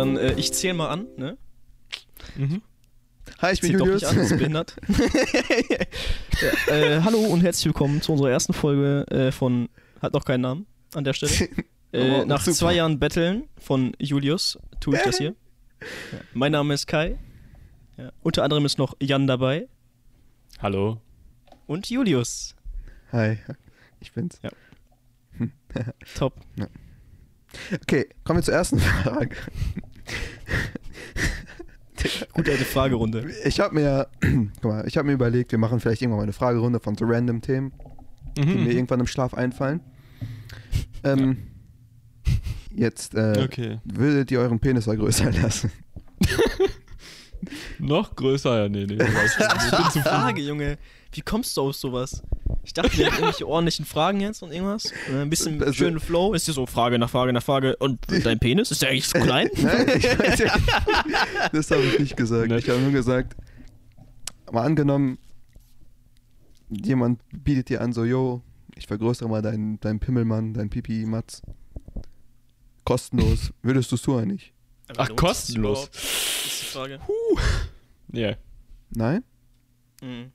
dann äh, ich zähle mal an, ne? Mhm. Hi, ich bin Zählt doch Julius. nicht an, ist behindert. ja, äh, hallo und herzlich willkommen zu unserer ersten Folge äh, von Hat noch keinen Namen an der Stelle. Äh, Oh, nach super. zwei Jahren Betteln von Julius tue ich das hier. Ja. Mein Name ist Kai. Ja. Unter anderem ist noch Jan dabei Hallo. und Julius. Hi, ich bin's. Ja. Top. Okay, kommen wir zur ersten Frage. Gute alte Fragerunde. Ich habe mir, guck mal, ich habe mir überlegt, wir machen vielleicht irgendwann mal eine Fragerunde von so random Themen, die Mhm. mir irgendwann im Schlaf einfallen. Ähm, jetzt, äh, Okay. würdet ihr euren Penis vergrößern lassen? Noch größer, ja, nee, nee. Ich bin zu Frage, Junge. Wie kommst du auf sowas? Ich dachte, wir hätten irgendwelche ordentlichen Fragen jetzt und irgendwas. Und ein bisschen Also- schönen Flow. Ist hier so Frage nach Frage nach Frage. Und dein Penis? Ist der eigentlich zu klein? Nein, ich weiß ja, das habe ich nicht gesagt. Ich habe nur gesagt, mal angenommen, jemand bietet dir an, so, yo, ich vergrößere mal deinen dein Pimmelmann, dein Pipi-Matz. Kostenlos. Würdest du es tun oder nicht? Ach, Lohnt sich kostenlos. Ist die Frage. Ja. Nein? Mhm.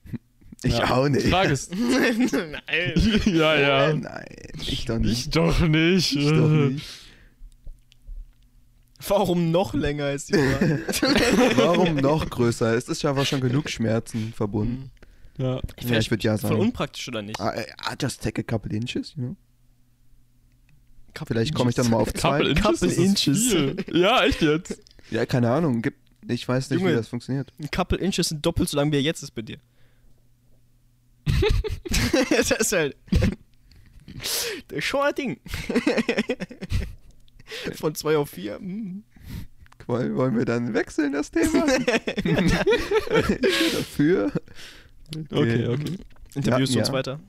Ich Ja. auch nicht. Die Frage ist. Nein. ja, ja. Nein, ich doch nicht. Ich doch nicht. Ich doch nicht. Warum noch länger ist die Frage? Warum noch größer? Es ist ja aber schon genug Schmerzen verbunden. Ja. Ja, ich würde ja Voll sagen. unpraktisch oder nicht? Äh, ah, just take a couple inches, you know? Vielleicht komme ich dann mal auf zwei. Couple Inches. Couple Inches. Ja, echt jetzt. Ja, keine Ahnung. Ich weiß nicht, Junge. wie das funktioniert. Ein couple inches sind doppelt so lang, wie er jetzt ist bei dir. das ist halt. Das ist schon ein Ding. Von 2 auf 4. Wollen, wollen wir dann wechseln, das Thema? dafür. Okay, okay. Interviewst du Ja, uns ja. weiter?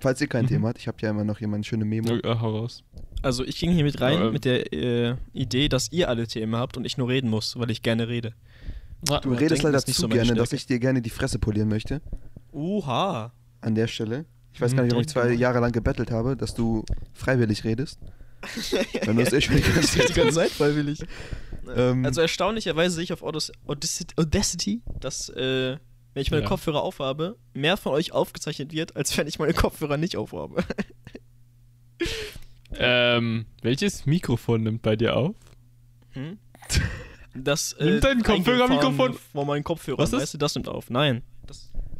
Falls ihr kein Mhm. Thema habt, ich habe ja immer noch hier meine schöne Memo. okay. Hau raus. Also, ich ging hier mit rein Ja, ähm. mit der äh, Idee, dass ihr alle Themen habt und ich nur reden muss, weil ich gerne rede. Du Aber redest leider das ist nicht zu so gerne, dass Stärke. ich dir gerne die Fresse polieren möchte. Oha. An der Stelle. Ich weiß Mhm, gar nicht, warum ich zwei. Jahre lang gebettelt habe, dass du freiwillig redest. Wenn du es die ganze die ganze Zeit freiwillig. Ähm, also erstaunlicherweise sehe ich auf Audacity, Audacity dass, äh, wenn ich meine Ja. Kopfhörer aufhabe, mehr von euch aufgezeichnet wird, als wenn ich meine Kopfhörer nicht aufhabe. Ähm, welches Mikrofon nimmt bei dir auf? Hm? Das, äh, Nimmt dein Kopfhörermikrofon- Vor meinen Kopfhörern, Was ist? weißt du, das nimmt auf. Nein.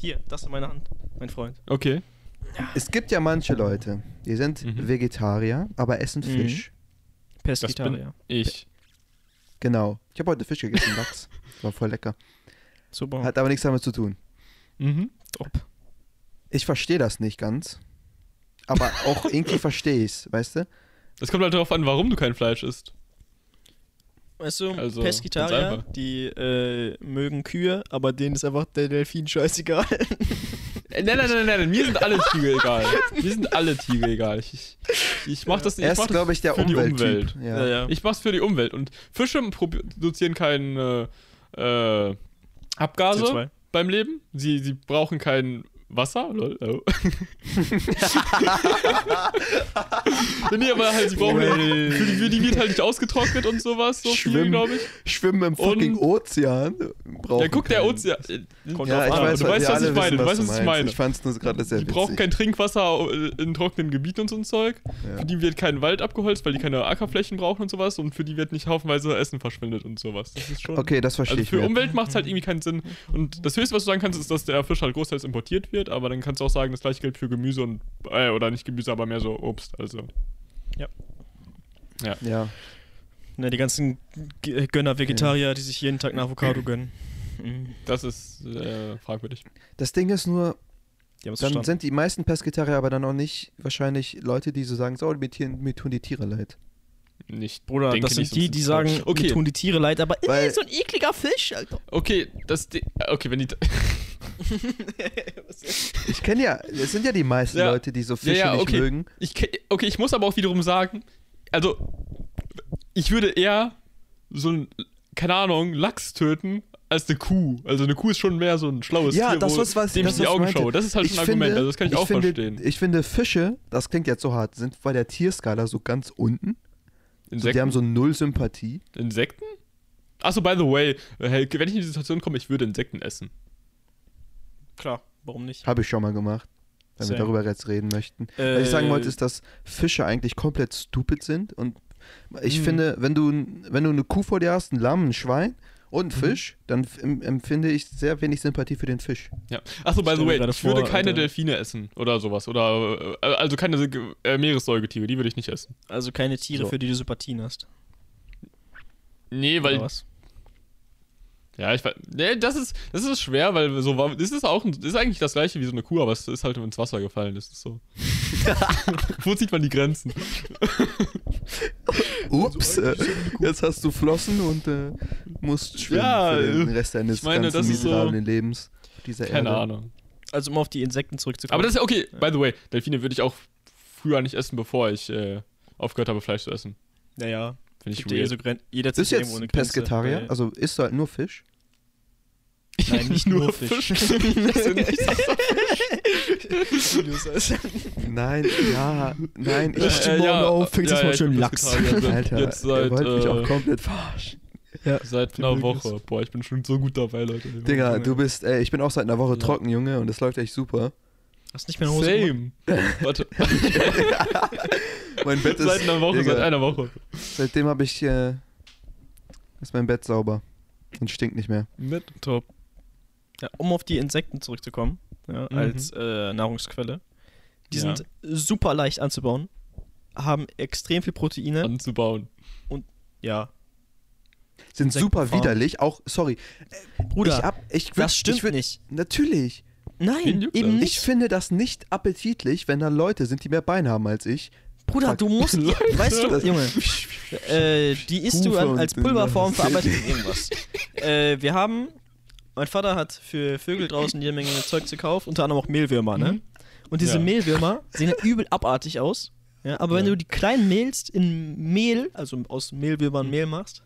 Hier, das in meiner Hand, mein Freund. Okay. es gibt ja manche Leute, die sind Mhm. Vegetarier, aber essen Mhm. Fisch. Bin Pesketarier. ich. Genau. Ich habe heute Fisch gegessen, Lachs. War voll lecker. Super. Hat aber nichts damit zu tun. Mhm. Top. Ich verstehe das nicht ganz. Aber auch irgendwie verstehe ich es, weißt du? Es kommt halt darauf an, warum du kein Fleisch isst. Weißt du, Also, Pesketarier, die äh, mögen Kühe, aber denen ist einfach der Delfin scheißegal. Äh, Nein, nein, nein, nein, nein, mir sind alle Tiere egal. Mir sind alle Tiere egal. Ich, ich, ich mach das nicht. Er ich mach ist, glaube ich, der für die Umwelttyp. Umwelt. Ja. ja. Ich mach's für die Umwelt. Und Fische produzieren keine äh, Abgase CO2. beim Leben. Sie, sie brauchen kein Wasser. Lol. Oh. nee, aber halt, sie brauchen. Für die, für die wird halt nicht ausgetrocknet und sowas. So viel, Schwimmen. glaube ich. Schwimmen im fucking Und- Ozean. Brauchen Ja, guck, der Ozean. äh, Kommt Ja, drauf ich an. weiß, du weißt, was ich meine. wissen, Du weißt, du was ich meine. Ich fand es nur gerade sehr Die witzig. brauchen kein Trinkwasser äh, in trockenen Gebieten und so ein Zeug. Ja. Für die wird kein Wald abgeholzt, weil die keine Ackerflächen brauchen und sowas. Und für die wird nicht haufenweise Essen verschwendet und sowas. Das ist schon. Okay, das verstehe Also ich. für mir. Umwelt macht es halt irgendwie keinen Sinn. Und das Höchste, was du sagen kannst, ist, dass der Fisch halt großteils importiert wird. Aber dann kannst du auch sagen, das gleiche gilt für Gemüse und. Äh, oder nicht Gemüse, aber mehr so Obst. Also. Ja. Ne, die ganzen G- Gönner Vegetarier, die sich jeden Tag eine Avocado gönnen. Das ist äh, fragwürdig. Das Ding ist nur, dann verstanden. sind die meisten Pesketarier aber dann auch nicht wahrscheinlich Leute, die so sagen, so, mir, mir tun die Tiere leid. Nicht. Bruder, denke das sind die, die sagen, okay. mir tun die Tiere leid, aber Weil- äh, so ein ekliger Fisch, Alter. Okay, das. Okay, wenn die. Ich kenne ja, es sind ja die meisten Ja. Leute, die so Fische ja, nicht okay. mögen. Ich, okay, ich muss aber auch wiederum sagen, also ich würde eher so ein, keine Ahnung, Lachs töten als eine Kuh. Also eine Kuh ist schon mehr so ein schlaues Ja, Tier, das wo, ist was- dem das ich die ich Augen meinte. schaue. Das ist halt schon ein Argument, also das kann ich, auch finde, verstehen. Ich finde Fische, das klingt jetzt so hart, sind bei der Tierskala so ganz unten. So, Insekten? die haben so null Sympathie. Insekten? Achso, by the way, äh, wenn ich in die Situation komme, ich würde Insekten essen. Klar, warum nicht? Habe ich schon mal gemacht. Wenn wir Same. darüber jetzt reden möchten. Äh, Was ich sagen wollte, ist, dass Fische eigentlich komplett stupid sind. Und ich Mhm. finde, wenn du, wenn du eine Kuh vor dir hast, ein Lamm, ein Schwein und einen Mhm. Fisch, dann empfinde ich sehr wenig Sympathie für den Fisch. Ja. Achso, by the way, ich würde vor, keine Alter. Delfine essen oder sowas. Oder, äh, also keine äh, Meeressäugetiere, die würde ich nicht essen. Also keine Tiere, So. für die du Sympathien hast. Nee, weil Oder was? Ja, ich weiß. Nee, das ist, das ist schwer, weil so war. Das ist auch ein, das ist eigentlich das gleiche wie so eine Kuh, aber es ist halt ins Wasser gefallen. Das ist so. Wo zieht man die Grenzen? Ups, äh, jetzt hast du Flossen und äh, musst schwimmen Ja, für den äh, Rest deines ich meine, ganzen das ist so- miserablen Lebens dieser Keine Erde. Ahnung. Also um auf die Insekten zurückzukommen. Aber das ist ja okay. By the way, Delfine würde ich auch früher nicht essen, bevor ich äh, aufgehört habe, Fleisch zu essen. naja, Finde ich ja eh weird. so jeder eine jetzt Grenze, Pesketarier? weil- Also isst du halt nur Fisch? Nein, nicht nur Fisch. Sind nicht Nein, ja, nein. Äh, Ich, äh, ja, auf, fängt ja, das mal ja, ich schön bin Lachs. Alter, jetzt ihr seit, wollt mich auch äh, komplett verarschen. seit einer Woche. Boah, ich bin schon so gut dabei, Leute. Digga, du bist, ey, ich bin auch seit einer Woche Ja. trocken, Junge, und das läuft echt super. Hast nicht mehr eine Hose? Same. Warte. Mein Bett ist, seit einer Woche, Digga, seit einer Woche. seitdem habe ich, äh, ist mein Bett sauber und stinkt nicht mehr. Mit top. Ja, um auf die Insekten zurückzukommen, ja, Mhm. als äh, Nahrungsquelle. Die Ja. sind super leicht anzubauen, haben extrem viel Proteine. Anzubauen. Sind ja, Insekten super farmen. widerlich, auch, sorry. Bruder, ich hab, ich würd, das stimmt ich würd, nicht. Natürlich. Nein, eben nicht. Ich finde das nicht appetitlich, wenn da Leute sind, die mehr Beine haben als ich. Bruder, du musst, Leute. weißt du, Junge, äh, die isst du Hufe und- als Pulverform verarbeitet in irgendwas. äh, wir haben, mein Vater hat für Vögel draußen jede Menge Zeug gekauft, unter anderem auch Mehlwürmer, ne? Und diese Ja. Mehlwürmer sehen ja übel abartig aus. Ja, aber wenn Ja. du die klein mehlst in Mehl, also aus Mehlwürmern Mehl machst,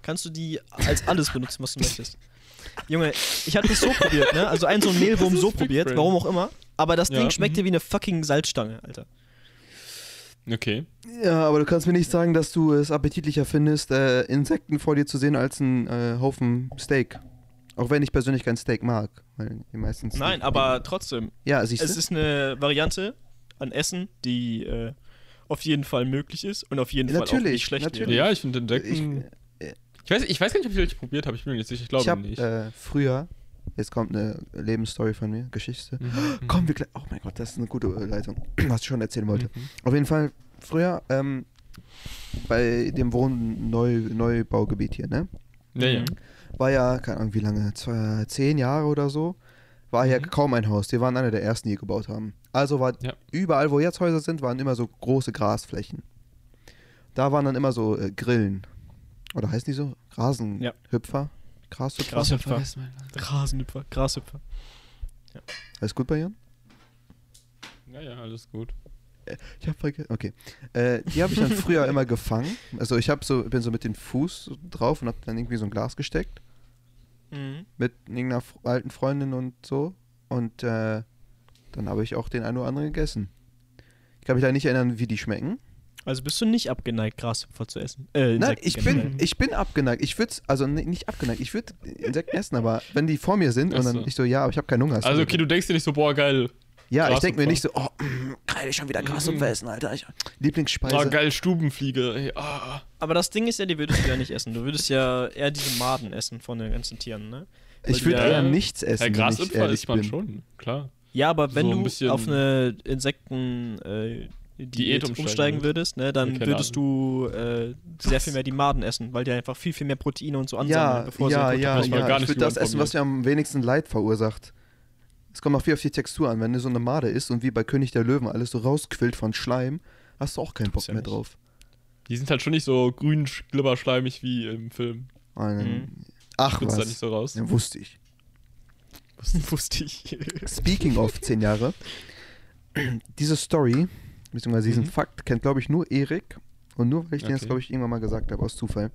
kannst du die als alles benutzen, was du möchtest. Junge, ich habe das so probiert, ne? Also einen so einen Mehlwurm so probiert, warum auch immer. Aber das Ding schmeckte mhm. wie eine fucking Salzstange, Alter. Okay. Ja, aber du kannst mir nicht sagen, dass du es appetitlicher findest, äh, Insekten vor dir zu sehen als ein äh, Haufen Steak. Auch wenn ich persönlich kein Steak mag. Weil die meistens Nein, aber trotzdem, Ja, siehst es du? ist eine Variante an Essen, die äh, auf jeden Fall möglich ist und auf jeden Fall auch Natürlich, nicht schlecht natürlich. wäre. Ja, ich finde Insekten. Ich, weiß, ich weiß gar nicht, ob ich welche probiert habe. Ich bin mir nicht sicher. Ich glaube ich habe nicht. äh, früher, jetzt kommt eine Lebensstory von mir, Geschichte. Mhm. Kommen wir gleich. Oh mein Gott, das ist eine gute Leitung, was ich schon erzählen wollte. Mhm. Auf jeden Fall, früher, ähm, bei dem Wohn Neu Neubaugebiet hier, ne? Ja, ja. War ja, keine Ahnung wie lange, zwei, zehn Jahre oder so, war hier Mhm. kaum ein Haus. Wir waren einer der ersten, die gebaut haben. Also war Ja. überall, wo jetzt Häuser sind, waren immer so große Grasflächen. Da waren dann immer so äh, Grillen. Oder heißen die so? Rasenhüpfer? Grashüpfer? Grashüpfer. Rasenhüpfer, Grashüpfer. Alles gut bei Jan? Ja, ja, alles gut. Ich hab vergessen. Okay. Äh, die habe ich dann früher immer gefangen. Also ich hab so, bin so mit dem Fuß drauf und hab dann irgendwie so ein Glas gesteckt. Mhm. Mit irgendeiner alten Freundin und so. Und äh, dann habe ich auch den einen oder anderen gegessen. Ich kann mich da nicht erinnern, wie die schmecken. Also bist du nicht abgeneigt, Grashüpfer zu essen? Äh, Nein, ich generell. bin, ich bin abgeneigt. Ich würde, also nicht abgeneigt, ich würde Insekten essen, aber wenn die vor mir sind und dann ich so, ja, aber ich habe keinen Hunger. Also, okay, du denkst dir nicht so, boah, geil. Ja, ich denke mir nicht so, oh, mm, geil, ich schon wieder Mhm. Grashüpfer essen, Alter. Ich, Lieblingsspeise. Oh, geil, Stubenfliege. Ey, ah. Aber das Ding ist ja, die würdest du ja nicht essen. Du würdest ja eher diese Maden essen von den ganzen Tieren, ne? ich würde Ja. eher nichts essen, Ja, Grashüpfer isst man bin. schon, klar. Ja, aber wenn So du auf eine Insekten äh, Diät, Diät umsteigen umsteigen würdest, ne, dann Ja, würdest du äh, sehr viel mehr die Maden essen, weil die einfach viel, viel mehr Proteine und so ansammeln, Ja, bevor ja, sie ja, Ich war ja. gar Ich nicht würde das essen, was mir am wenigsten Leid verursacht. Es kommt auch viel auf die Textur an. Wenn du so eine Made isst und wie bei König der Löwen alles so rausquillt von Schleim, hast du auch keinen Bock ja mehr nicht. drauf. Die sind halt schon nicht so grün, glibberschleimig wie im Film. Einen- Mhm. Ach Spritzt da nicht was, so raus. ja, wusste ich. wusste ich. Speaking of 10 Jahre, diese Story, beziehungsweise diesen Mhm. Fakt, kennt glaube ich nur Erik. Und nur weil ich den jetzt Okay. glaube ich irgendwann mal gesagt habe, aus Zufall.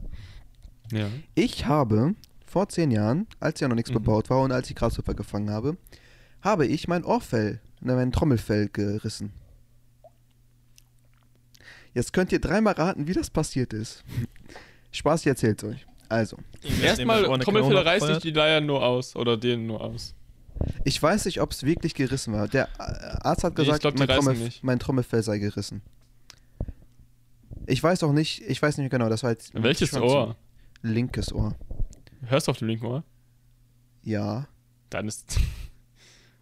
Ja. Ich habe vor 10 Jahren, als ja noch nichts Mhm. bebaut war und als ich Grashüpfer gefangen habe, habe ich mein Ohrfell, ne, mein Trommelfell gerissen. Jetzt könnt ihr dreimal raten, wie das passiert ist. Spaß, ich erzähl's euch. Also, Erstmal, Corona reißt nicht die Leier nur aus. Oder den nur aus. Ich weiß nicht, ob es wirklich gerissen war. Der äh, Arzt hat Nee, gesagt, glaub, die mein, Trommel, mein Trommelfell sei gerissen. Ich weiß auch nicht, ich weiß nicht mehr genau, das war jetzt. Welches Ohr? Linkes Ohr. Hörst du auf dem linken Ohr? Ja. Dann ist.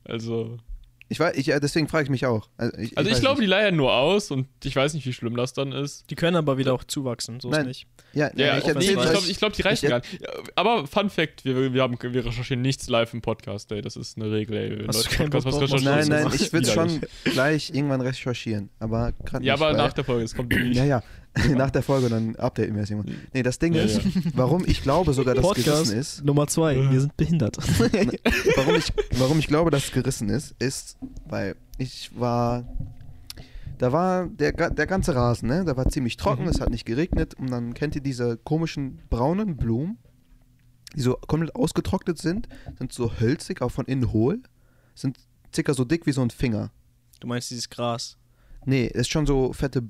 Also. Ich weiß, ich, ja, deswegen frage ich mich auch. Also ich, Also ich weiß glaube, die nicht. leiern nur aus und ich weiß nicht, wie schlimm das dann ist. Die können aber wieder auch zuwachsen, so ist Nein. nicht. Ja, Ja, ja ich ich, nee, ich glaube, ich glaub, die reichen ich- gar nicht. Aber Fun Fact, wir, wir, haben, wir recherchieren nichts live im Podcast, ey. Das ist eine Regel, ey. Hast Leute, Podcast, was recherchieren, Nein, nein, ist ich will es widerlich. schon gleich irgendwann recherchieren. Aber gerade Ja, nicht. aber weil- nach der Folge, es kommt nie. Ja, ja. nach der Folge, dann updaten wir es irgendwann. Nee, das Ding Ja, ist, ja. warum ich glaube sogar, dass es gerissen ist. Nummer zwei, wir sind behindert. warum ich, warum ich glaube, dass es gerissen ist, ist, weil ich war. Da war der, der ganze Rasen, ne? Da war ziemlich trocken, Mhm. es hat nicht geregnet und dann kennt ihr diese komischen braunen Blumen, die so komplett ausgetrocknet sind, sind so hölzig, auch von innen hohl, sind circa so dick wie so ein Finger. Du meinst dieses Gras. Nee, ist schon so fette,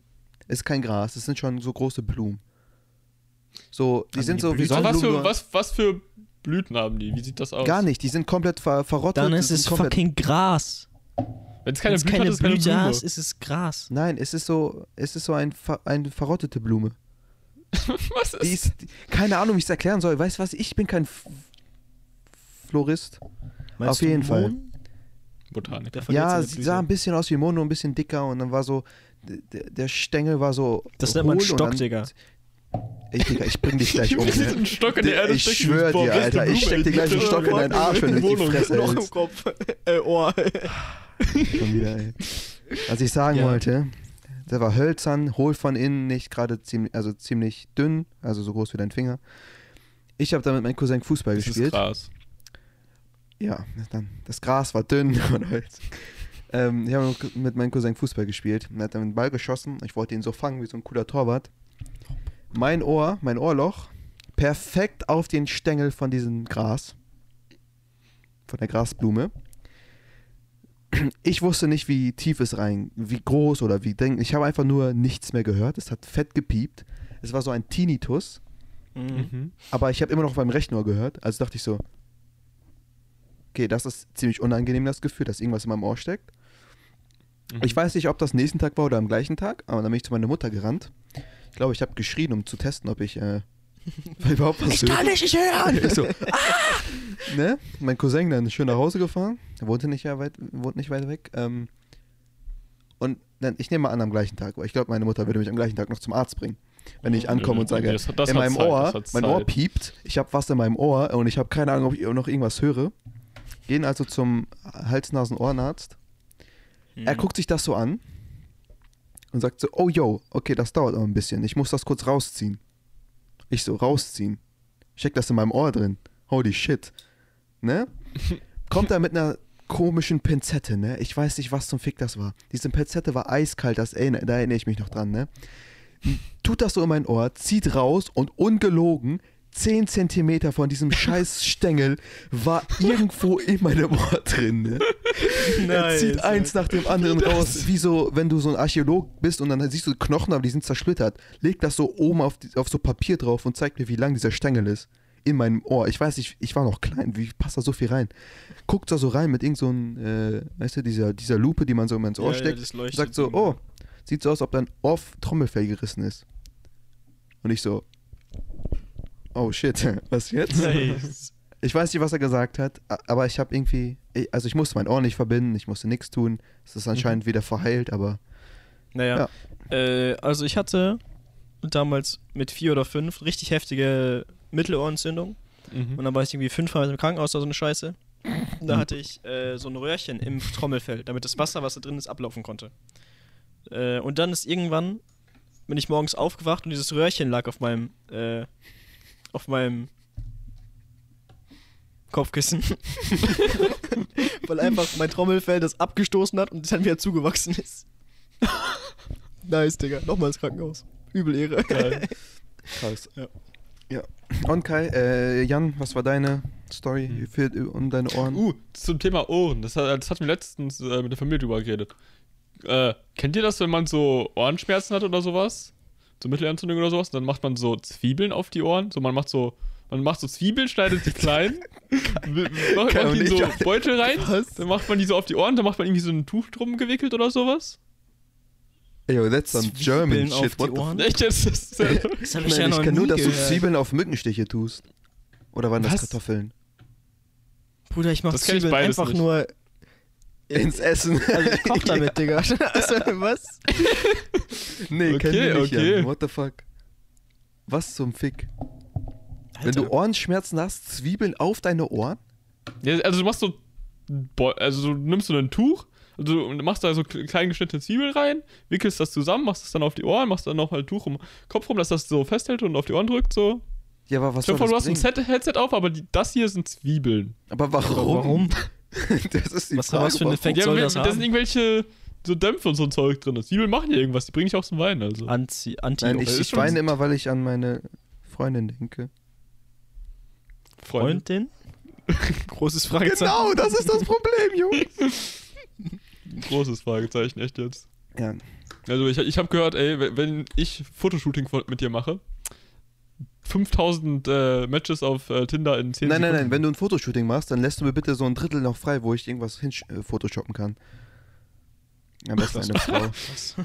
ist kein Gras, es sind schon so große Blumen. So, die Also sind die so wie Blüten- So, was, Sonnenblumen. für, was, was für Blüten haben die? Wie sieht das aus? Gar nicht, die sind komplett ver verrottet. Dann ist es fucking Gras. Wenn es keine Blüte keine hat, ist keine Blüte Blume. hast, ist es Gras. Nein, es ist so, es ist so ein, eine verrottete Blume. was ist Die ist, die, keine Ahnung, wie ich es erklären soll. Weißt du was? Ich bin kein F Florist. Meinst Auf du jeden Fall. Mohn? Botanik? Ja, sie sah ein bisschen aus wie Mono, ein bisschen dicker und dann war so, der, der Stängel war so. Das nennt man Stock, dann, Digga. Ey, Digga, ich bring dich gleich um. Ne? einen Stock in die Erde Ich schwör dir, Alter, ich steck dir gleich einen. Stock in deinen Arsch, wenn du die Wohnung. Fresse Noch im. Kopf. äh, Ohr. Schon wieder, ey. Was ich sagen Ja. wollte, der war hölzern, hohl von innen, nicht gerade ziemlich, also ziemlich dünn, also so groß wie dein Finger. Ich habe da mit meinem Cousin Fußball Das ist gespielt. krass. Ja, dann, das Gras war dünn und Holz. Ähm, ich habe mit meinem Cousin Fußball gespielt und er hat dann den Ball geschossen. Ich wollte ihn so fangen wie so ein cooler Torwart. Mein Ohr, mein Ohrloch, perfekt auf den Stängel von diesem Gras. Von der Grasblume. Ich wusste nicht, wie tief es rein, wie groß oder wie denk. Ich habe einfach nur nichts mehr gehört. Es hat fett gepiept. Es war so ein Tinnitus, Mhm. Mhm. aber ich habe immer noch beim rechten Ohr gehört. Also dachte ich so, okay, das ist ziemlich unangenehm, das Gefühl, dass irgendwas in meinem Ohr steckt. Mhm. Ich weiß nicht, ob das nächsten Tag war oder am gleichen Tag, aber dann bin ich zu meiner Mutter gerannt. Ich glaube, ich habe geschrien, um zu testen, ob ich äh, überhaupt was höre. nicht nicht hören! Ich so, ah! ne? Mein Cousin dann schön nach Hause gefahren. Er wohnte nicht, weit, wohnt nicht weit weg. Ähm, und dann, ich nehme mal an, am gleichen Tag, weil ich glaube, meine Mutter würde mich am gleichen Tag noch zum Arzt bringen. Wenn ich ankomme und sage, das- das in meinem Zeit, Ohr, mein Ohr piept, ich habe was in meinem Ohr und ich habe keine Ahnung, ob ich noch irgendwas höre. Gehen also zum Hals-Nasen-Ohrenarzt. Mhm. Er guckt sich das so an und sagt so, oh yo, okay, das dauert noch ein bisschen. Ich muss das kurz rausziehen. Ich so, rausziehen. Steck das in meinem Ohr drin. Holy shit. Ne? Kommt er mit einer komischen Pinzette, ne? Ich weiß nicht, was zum Fick das war. Diese Pinzette war eiskalt, das erinner, da erinnere ich mich noch dran, ne? Tut das so in mein Ohr, zieht raus und ungelogen 10 Zentimeter von diesem scheiß Stängel war irgendwo in meinem Ohr drin, ne? er zieht eins nach dem anderen raus, wie so, wenn du so ein Archäolog bist und dann siehst du Knochen, aber die sind zersplittert. Legt das so oben auf, die, auf so Papier drauf und zeigt mir, wie lang dieser Stängel ist. In meinem Ohr. Ich weiß nicht, ich war noch klein, wie passt da so viel rein? Guckt da so rein mit irgend so ein, äh, weißt du, dieser, dieser Lupe, die man so immer ins Ohr Ja, ja, steckt. leuchtet sagt so, oh, sieht so aus, ob dein Ohr Trommelfell gerissen ist. Und ich so, oh shit, was jetzt? Ich weiß nicht, was er gesagt hat, aber ich habe irgendwie, also ich musste mein Ohr nicht verbinden, ich musste nichts tun. Es ist anscheinend wieder verheilt, aber Naja, äh, also ich hatte damals mit vier oder fünf richtig heftige Mittelohrentzündung. Mhm. Und dann war ich irgendwie fünfmal im Krankenhaus oder so eine Scheiße. Und da hatte ich äh, so ein Röhrchen im Trommelfell, damit das Wasser, was da drin ist, ablaufen konnte. Äh, und dann ist irgendwann, bin ich morgens aufgewacht und dieses Röhrchen lag auf meinem, äh, auf meinem Kopfkissen. Weil einfach mein Trommelfell das abgestoßen hat und es dann wieder zugewachsen ist. nice, Digga. Nochmal ins Krankenhaus. Übel Ehre. Geil. krass. Ja. ja. Und Kai, äh, Jan, was war deine Story Hm. für, um deine Ohren? Uh, zum Thema Ohren. Das, hat- das hatten wir letztens äh, mit der Familie drüber geredet. Äh, kennt ihr das, wenn man so Ohrenschmerzen hat oder sowas? So Mittelohrentzündung oder sowas. Und dann macht man so Zwiebeln auf die Ohren. So, man macht so, man macht so Zwiebeln, schneidet die klein, macht, macht die so Beutel rein, Was? dann macht man die so auf die Ohren, dann macht man irgendwie so ein Tuch drum gewickelt oder sowas. Ey, yo, that's some German Zwiebeln auf shit. What the Ohren? Echt jetzt? Das ist, äh, Das hab ich ja noch ich kann nie nur, dass du. Zwiebeln auf Mückenstiche tust. Oder waren das Was? Kartoffeln? Bruder, ich mach Das ich Zwiebeln einfach nicht. nur. Ins Essen. Also ich koch damit, Digga. Also, was? nee, Okay, kennen wir nicht, okay. Jan. What the fuck? Was zum Fick? Wenn Alter. du Ohrenschmerzen hast, Zwiebeln auf deine Ohren? ja, also du machst so, also du nimmst so ein Tuch, also du machst da so kle- klein geschnittene Zwiebeln rein, wickelst das zusammen, machst es dann auf die Ohren, machst dann noch ein Tuch um den Kopf rum, dass das so festhält und auf die Ohren drückt, so. Ja, aber was Stell soll vor, das du hast ein bringen? Set Headset auf, aber die, das hier sind Zwiebeln. Aber warum? Warum? das ist die Was- Frage. was für ein? Effekt? Soll das da haben? sind irgendwelche so Dämpfe und so ein Zeug drin. Zwiebeln machen ja irgendwas, die bringen dich auch zum Weinen, also. Anti, anti Nein, ich, ich weine immer, weil ich an meine Freundin denke. Freundin? Großes Fragezeichen. Genau, das ist das Problem, Jungs. Großes Fragezeichen, echt jetzt. Ja, Also ich, ich habe gehört, ey, wenn- ich Fotoshooting mit dir mache, 5000 äh, Matches auf äh, Tinder in 10 nein, nein, Sekunden. nein, wenn du ein Fotoshooting machst, dann lässt du mir bitte so ein Drittel noch frei, wo ich irgendwas hin äh, photoshoppen kann. Am besten eine Frau.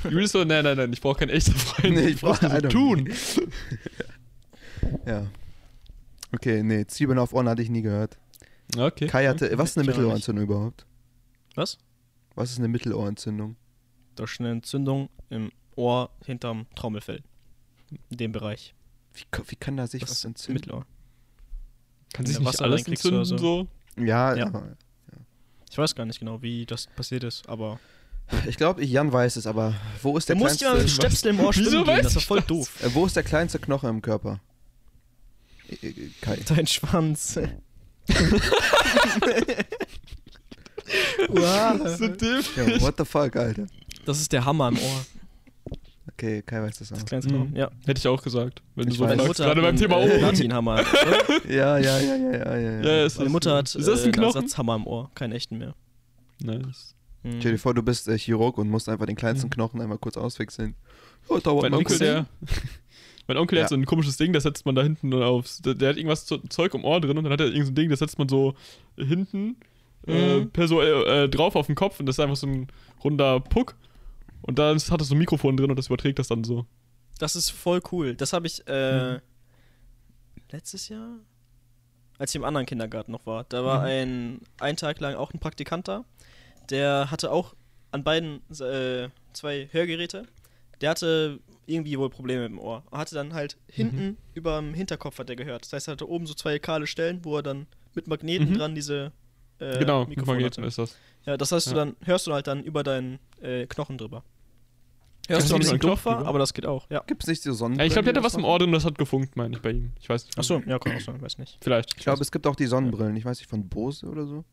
Julius so, nein, nein, nein, ich brauche keinen echten Freund. Nee, ich brauch brauch- nur I don't so tun. Ja. Okay, nee, Zwiebeln auf Ohren hatte ich nie gehört. Okay. Kai hatte, was ist eine Ich. Mittelohrentzündung überhaupt? Was? Was ist eine Mittelohrentzündung? Da ist eine Entzündung im Ohr hinterm Trommelfell. In dem Bereich. Wie, wie kann da sich Das was ist entzünden? Mittelohr. Kann sich du nicht Wasser alles entzünden oder so? Ja, Ja. Ich weiß gar nicht genau, wie das passiert ist, aber. ich glaube, Jan weiß es, aber wo ist Du der musst ja mit kleinste, Stöpsel im Ohr Wieso gehen, das ist voll das? doof. äh, wo ist der kleinste Knochen im Körper? Äh, äh, Kai. Dein Schwanz. wow. So dämlich. Ja, what the fuck, Alter? Das ist der Hammer im Ohr. Okay, Kai weiß das auch. Das kleinste Mhm. Ja. Hätte ich auch gesagt. Wenn du Ich so weiß. Meine fragst, Mutter gerade beim Thema äh, Ohren. Platinhammer. Ja, ja, ja, ja, ja, ja. Ja, ist Meine das- Mutter hat Ist das ein äh, einen Knochen? Ersatzhammer im Ohr, keinen echten mehr. Nice. Mhm. Stell dir vor, du bist äh, Chirurg und musst einfach den kleinsten Mhm. Knochen einmal kurz auswechseln. Oh, dauert Mein Onkel, der, mein Onkel der Ja. hat so ein komisches Ding, das setzt man da hinten aufs. Der, der hat irgendwas zu, Zeug im Ohr drin und dann hat er irgendein so ein Ding, das setzt man so hinten äh, Mhm. per so äh, drauf auf den Kopf und das ist einfach so ein runder Puck. Und dann ist- hat es so ein Mikrofon drin und das überträgt das dann so. Das ist voll cool. Das habe ich äh, Mhm. letztes Jahr, als ich im anderen Kindergarten noch war. Da war Mhm. ein ein Tag lang auch ein Praktikant da. Der hatte auch an beiden äh, zwei Hörgeräte. Der hatte irgendwie wohl Probleme mit dem Ohr. Er hatte dann halt Mhm. hinten über dem Hinterkopf hat er gehört. Das heißt, er hatte oben so zwei kahle Stellen, wo er dann mit Magneten Mhm. dran diese äh, genau, Mikrofon Magneten hatte. ist das. Ja, das heißt, du Ja. dann hörst du halt dann über deinen äh, Knochen drüber. Hörst du du ein bisschen dumpfer, drüber? aber das geht auch, ja. Gibt es nicht so Sonnenbrillen? Ja, ich glaube, der hatte was das im? Ohr drin und das hat gefunkt, meine ich, bei ihm. Ich weiß nicht. Achso, ja, kann auch sein, weiß nicht. Vielleicht. Ich glaube, es gibt auch die Sonnenbrillen. Ich weiß nicht, von Bose oder so.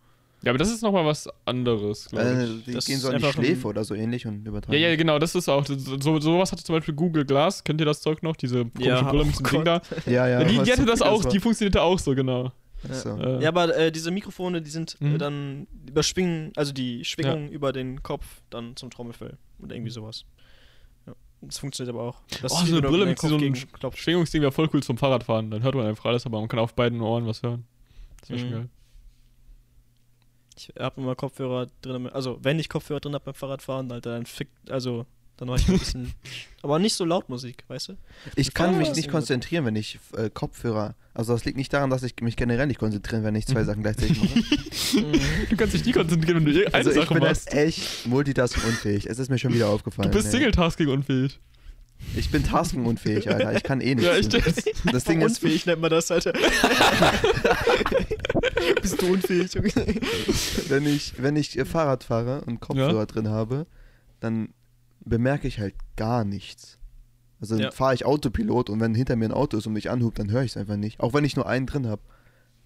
Ja, aber das ist nochmal was anderes, glaube Äh, ich. die Das gehen so an die Schläfe oder so ähnlich und übertragen. Ja, ja, genau, das ist auch. So, sowas hatte zum Beispiel Google Glass. Kennt ihr das Zeug noch? Diese komische Ja, Brille mit diesem Ding da. Ja. ja Ja, die, die hatte du, das auch, die funktionierte auch so, genau. Ach so. Äh, Ja, aber äh, diese Mikrofone, die sind äh, Mhm. dann überschwingen, also die Schwingung über den Kopf dann zum Trommelfell oder irgendwie sowas. Ja. Das funktioniert aber auch. Das Oh, ist so eine Brille mit so einem. Schwingungsding wäre voll cool zum Fahrradfahren. Dann hört man einfach alles, aber man kann auf beiden Ohren was hören. Das wäre schon Mhm. geil. Ich habe immer Kopfhörer drin, also wenn ich Kopfhörer drin habe beim Fahrradfahren, Alter, dann fickt, also dann mache ich ein bisschen, aber nicht so laut Musik, weißt du? Ich kann mich nicht konzentrieren, wenn ich äh, Kopfhörer. Also das liegt nicht daran, dass ich mich generell nicht konzentrieren, wenn ich zwei. Sachen gleichzeitig mache. Du kannst dich nie konzentrieren, wenn du eine also ich Sache bin machst. halt echt multitasking-unfähig. Es ist mir schon wieder aufgefallen. Du bist ey. Single-Tasking-unfähig. Ich bin tasking-unfähig, Alter. Ich kann eh nichts. Ja, echt jetzt. Das Ding ist, unfähig nennt man das, Alter. Bist du unfähig? wenn ich, wenn ich Fahrrad fahre und Kopfhörer Ja. drin habe, dann bemerke ich halt gar nichts. Also Ja. fahre ich Autopilot und wenn hinter mir ein Auto ist und mich anhubt, dann höre ich es einfach nicht. Auch wenn ich nur einen drin habe.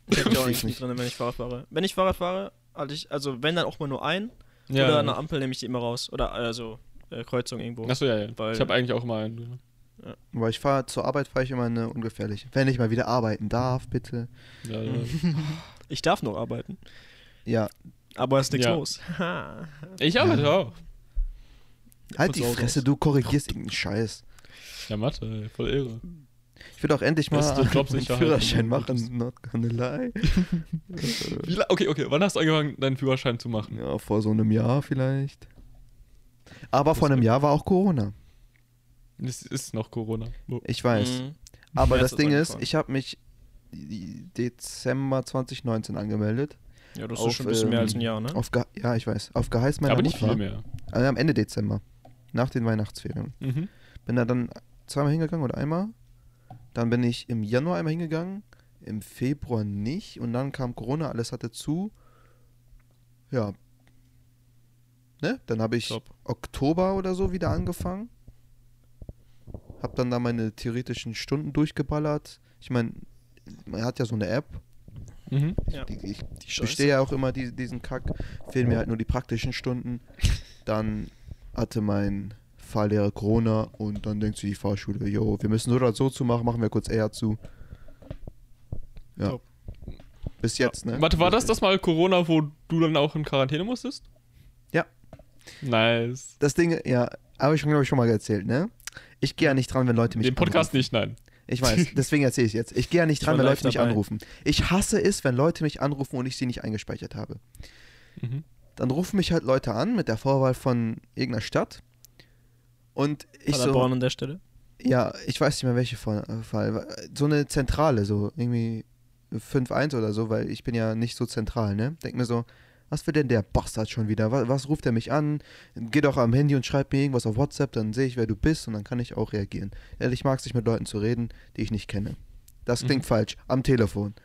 Ich hab die auch Ich nicht, nicht. drin, wenn ich Fahrrad fahre. Wenn ich Fahrrad fahre, hatte ich, also wenn dann auch mal nur ein Ja. oder an der Ampel nehme ich die immer raus. Oder also äh, Kreuzung irgendwo. Achso, ja, ja. Weil- ich habe eigentlich auch mal einen. Aber ich fahre zur Arbeit fahre ich immer eine ungefährliche. Wenn ich mal wieder arbeiten darf, bitte. Ja, ja. Ich darf noch arbeiten, Ja, aber es ist nichts Ja. los. Ich arbeite auch. Halt die Fresse, aus. du korrigierst irgendeinen Scheiß. Ja, Mathe, ey, voll Ehre. Ich will auch endlich mal einen Führerschein machen, not gonna lie. Okay, okay, wann hast du angefangen, deinen Führerschein zu machen? ja, vor so einem Jahr vielleicht. Aber Das vor einem Jahr war auch Corona. Es ist noch Corona. Oh. Ich weiß. Mhm. Aber das Ding ist, angefangen. ich habe mich Dezember 2019 angemeldet. Ja, das Auf, ist schon ein bisschen mehr als ein ähm, Jahr, ne? Auf Ge ja, ich weiß. Auf Geheiß meiner Aber nicht Mutter. viel mehr. Also am Ende Dezember. Nach den Weihnachtsferien. Mhm. Bin da dann zweimal hingegangen oder einmal. Dann bin ich im Januar einmal hingegangen. Im Februar nicht. Und dann kam Corona, alles hatte zu. Ja. Ne? Dann habe ich Top. Oktober oder so wieder angefangen. Hab dann da meine theoretischen Stunden durchgeballert. Ich meine, man hat ja so eine App. Mhm. Ja. Ich Die Scheiße. bestehe ja auch immer die, diesen Kack. Fehlen mir halt nur die praktischen Stunden. Dann hatte mein Fahrlehrer Corona und dann denkt sich die Fahrschule, yo, wir müssen so oder so zu machen, machen wir kurz eher zu. Ja. Top. Bis jetzt, ne? Warte, war das das mal Corona, wo du dann auch in Quarantäne musstest? Ja. Nice. Das Ding, ja, habe ich, glaube ich, schon mal erzählt, ne? Ich gehe ja nicht dran, wenn Leute mich Den Podcast anrufen. nicht, nein. Ich weiß, deswegen erzähle ich jetzt. Ich gehe ja nicht Ich dran, wenn Leute mich dabei. anrufen. Ich hasse es, wenn Leute mich anrufen und ich sie nicht eingespeichert habe. Mhm. Dann rufen mich halt Leute an mit der Vorwahl von irgendeiner Stadt. Und ich Paderborn so, an der Stelle. ja, ich weiß nicht mehr welche Fall, Fall. So eine Zentrale, so irgendwie 5-1 oder so, weil ich bin ja nicht so zentral, ne? Denk mir so, was will denn der Bastard schon wieder? Was, was ruft er mich an? Geh doch am Handy und schreib mir irgendwas auf WhatsApp, dann sehe ich, wer du bist und dann kann ich auch reagieren. Ehrlich mag es nicht mit Leuten zu reden, die ich nicht kenne. Das klingt Mhm. falsch. Am Telefon.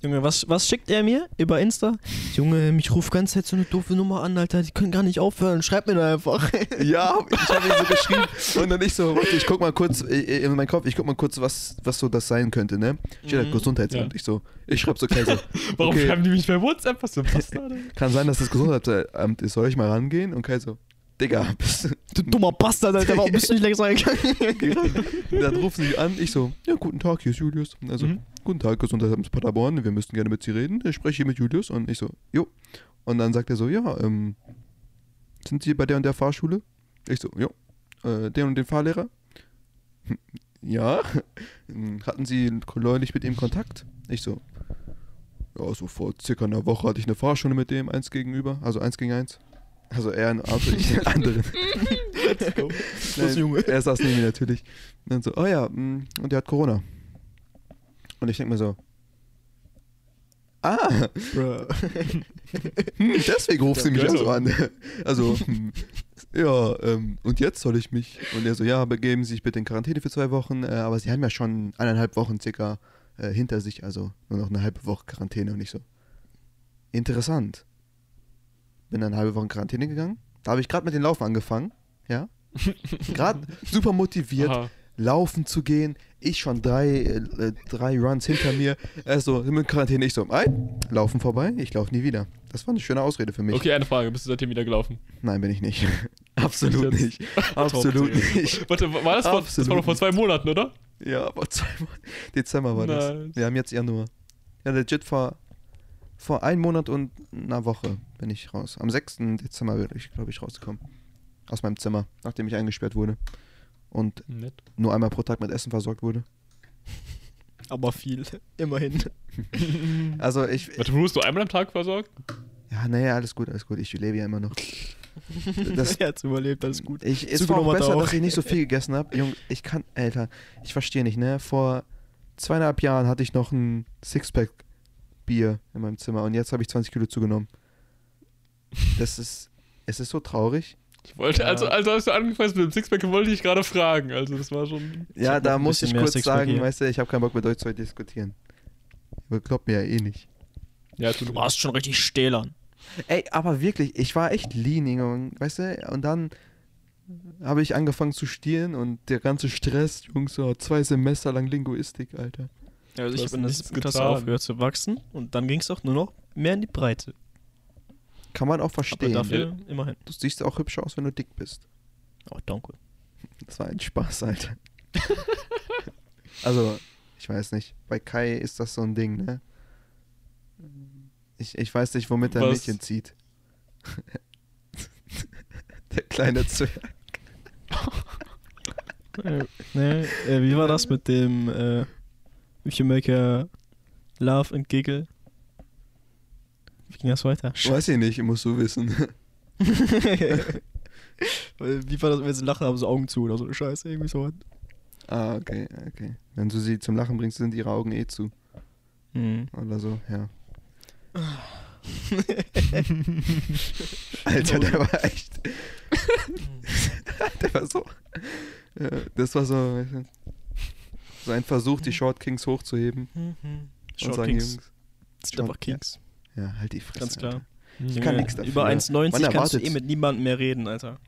Junge, was, was schickt er mir über Insta? Junge, mich ruft ganz Zeit so eine doofe Nummer an, Alter. Die können gar nicht aufhören. Schreib mir da einfach. Ja, ich habe ihn so geschrieben und dann ich so, warte, ich guck mal kurz in meinen Kopf, ich guck mal kurz, was, was so das sein könnte, ne? Steht halt Mhm. Gesundheitsamt. Ja. Ich so, ich schreib so Kaiser. Warum Okay. schreiben die mich bei WhatsApp? Was für ein? Kann sein, dass das Gesundheitsamt ist. Soll ich mal rangehen? Und Kai so, Digga, bist Du dummer Bastard, Alter. Warum bist du nicht längst reingegangen? du. Dann rufen sie an. Ich so, ja, guten Tag, hier ist Julius. Also, Mhm. Guten Tag, Gesundheitsamt Paderborn. Wir müssten gerne mit Sie reden. Ich spreche hier mit Julius. Und ich so, jo. Und dann sagt er so, ja, ähm, sind Sie bei der und der Fahrschule? Ich so, jo. Äh, den und den Fahrlehrer? Hm, Ja. Hm, Hatten Sie neulich mit ihm Kontakt? Ich so, ja, so vor circa einer Woche hatte ich eine Fahrstunde mit dem, eins gegenüber, also eins gegen eins. Also er ein Auto, ich den anderen. Let's go. Nein, Junge. Er saß neben mir natürlich. Und dann so, oh ja, mm, und der hat Corona. Und ich denke mir so, ah, hm, deswegen ruft sie mich Ja, also an. Also, ja, ähm, und jetzt soll ich mich. Und er so, ja, begeben Sie sich bitte in Quarantäne für zwei Wochen. Äh, aber Sie haben ja schon eineinhalb Wochen circa äh, hinter sich, also nur noch eine halbe Woche Quarantäne und ich so. Interessant. Bin dann eine halbe Woche in Quarantäne gegangen. Da habe ich gerade mit dem Laufen angefangen. Ja. Gerade super motiviert, Aha. Laufen zu gehen. Ich schon drei, äh, drei Runs hinter mir. Er so, in Quarantäne. Ich so, ein, laufen vorbei. Ich laufe nie wieder. Das war eine schöne Ausrede für mich. Okay, eine Frage. Bist du seitdem wieder gelaufen? Nein, bin ich nicht. Absolut nicht. Absolut nicht. Warte, war das, vor, das war doch vor zwei Monaten, oder? Ja, vor zwei Monaten. Dezember war das. Nice. Wir haben jetzt Januar. Ja, legit vor, vor einem Monat und einer Woche bin ich raus. Am 6. Dezember bin ich, glaube ich, rausgekommen. Aus meinem Zimmer, nachdem ich eingesperrt wurde. Und Nett. nur einmal pro Tag mit Essen versorgt wurde. Aber viel. Immerhin. Also ich. Warte, wurdest du einmal am Tag versorgt? Ja, naja, alles gut, alles gut. Ich lebe ja immer noch. Das, er hat's überlebt, alles gut. ich, es war auch er besser, auch. dass ich nicht so viel gegessen habe. Junge, ich kann, Alter, ich verstehe nicht, ne? Vor zweieinhalb Jahren hatte ich noch ein Sixpack Bier in meinem Zimmer und jetzt habe ich 20 Kilo zugenommen. Das ist, es ist so traurig. Ich wollte, Ja. also, also als du angefangen hast mit dem Sixpack, wollte ich gerade fragen. Also das war schon. Ja, da muss ich kurz sagen, hier. weißt du, ich habe keinen Bock mit euch zu diskutieren. Ihr glaubt mir ja eh nicht. Ja, du Du warst schon richtig stählern. Ey, aber wirklich, ich war echt lean, Junge, weißt du? Und dann habe ich angefangen zu stieren und der ganze Stress, Jungs, so zwei Semester lang Linguistik, Alter. Ja, also Du ich hast bin in der Klasse getan. aufgehört zu wachsen und dann ging es auch nur noch mehr in die Breite. Kann man auch Aber verstehen. dafür immerhin. Du siehst auch hübsch aus, wenn du dick bist. Oh, danke. Das war ein Spaß, Alter. also, ich weiß nicht. Bei Kai ist das so ein Ding, ne? Ich, ich weiß nicht, womit er? Mädchen zieht. Der kleine Zwerg. Äh, nee, äh, wie war das mit dem äh, you make a laugh and giggle? Wie ging das weiter? Weiß ich nicht, musst du wissen. Wie war das, wenn sie lachen, haben sie Augen zu oder so eine Scheiße, irgendwie so. ah, okay, okay. Wenn du sie zum Lachen bringst, sind ihre Augen eh zu. Hm. Oder so, ja. Alter, der war echt. der war so. Ja, das war so. So ein Versuch, die Short Kings hochzuheben. und Short Kings. Jungs, einfach Kings. Ja, halt die Fresse. Ganz klar. Alter. Ich kann nix dafür. Über Man 1,90 kannst du eh mit niemandem mehr reden, Alter.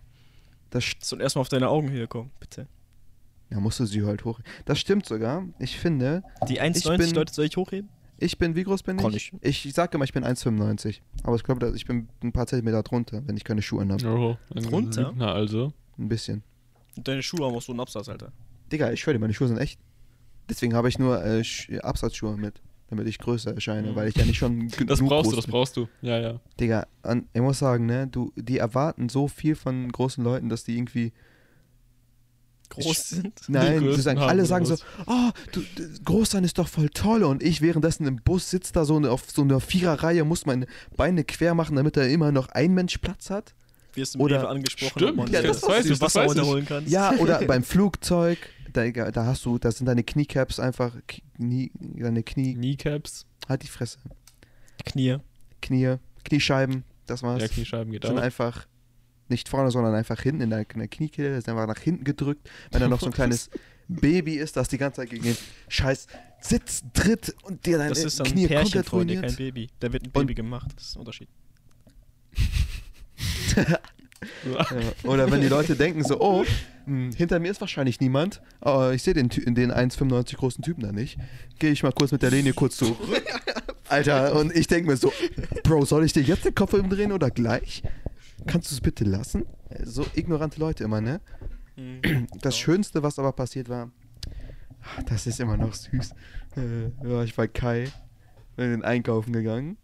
Das, und erstmal auf deine Augenhöhe kommen, bitte. ja, musst du sie halt hoch. Das stimmt sogar. Ich finde, Die bin- 1,90 Leute soll ich hochheben? ich bin, wie groß bin Kann ich? ich. Ich sage immer, ich bin 1,95. Aber ich glaube, ich bin ein paar Zentimeter drunter, wenn ich keine Schuhe anhabe. Oh, Drunter? Na also. Ein bisschen. Und deine Schuhe haben auch so einen Absatz, Alter. Digga, ich schwöre dir, meine Schuhe sind echt. Deswegen habe ich nur äh, Sch- Absatzschuhe mit, damit ich größer erscheine, Mhm. weil ich ja nicht schon genug Das brauchst groß du, das bin. brauchst du. Ja, ja. Digga, an, ich muss sagen, ne, du, die erwarten so viel von großen Leuten, dass die irgendwie. Groß sind. Nein, die sagen, alle sagen so, oh, du, groß sein ist doch voll toll. Und ich währenddessen im Bus sitze da so eine, auf so einer Viererreihe, muss meine Beine quer machen, damit da immer noch ein Mensch Platz hat. Wirst im Oder- angesprochen, Stimmt, man ja, dir das weiß ich, das Wasser runterholen kannst. Ja, oder beim Flugzeug, da, da hast du, da sind deine Kniecaps einfach, Knie, deine Knie, Kneecaps. halt die Fresse. Knie. Knie, Kniescheiben, das war's. Ja, Kniescheiben geht sind auch. einfach nicht vorne, sondern einfach hinten in der, in der Kniekehle, das ist einfach nach hinten gedrückt. Wenn da noch so ein kleines Baby ist, das die ganze Zeit gegen den scheiß Sitz tritt und dir deine Das ist dann Knie ein Pärchen komplett vor dir, ruiniert. kein Baby. Da wird ein Und- Baby gemacht. Das ist ein Unterschied. Ja, oder wenn die Leute denken so, oh, hm, hinter mir ist wahrscheinlich niemand, aber ich sehe den, den 1,95 großen Typen da nicht, gehe ich mal kurz mit der Linie kurz zurück. Alter, und ich denke mir so, Bro, soll ich dir jetzt den Kopf umdrehen oder gleich? Kannst du es bitte lassen? So ignorante Leute immer, ne? Das Ja. Schönste, was aber passiert war, das ist immer noch süß. Äh, war ich bei Kai, bin in den Einkaufen gegangen.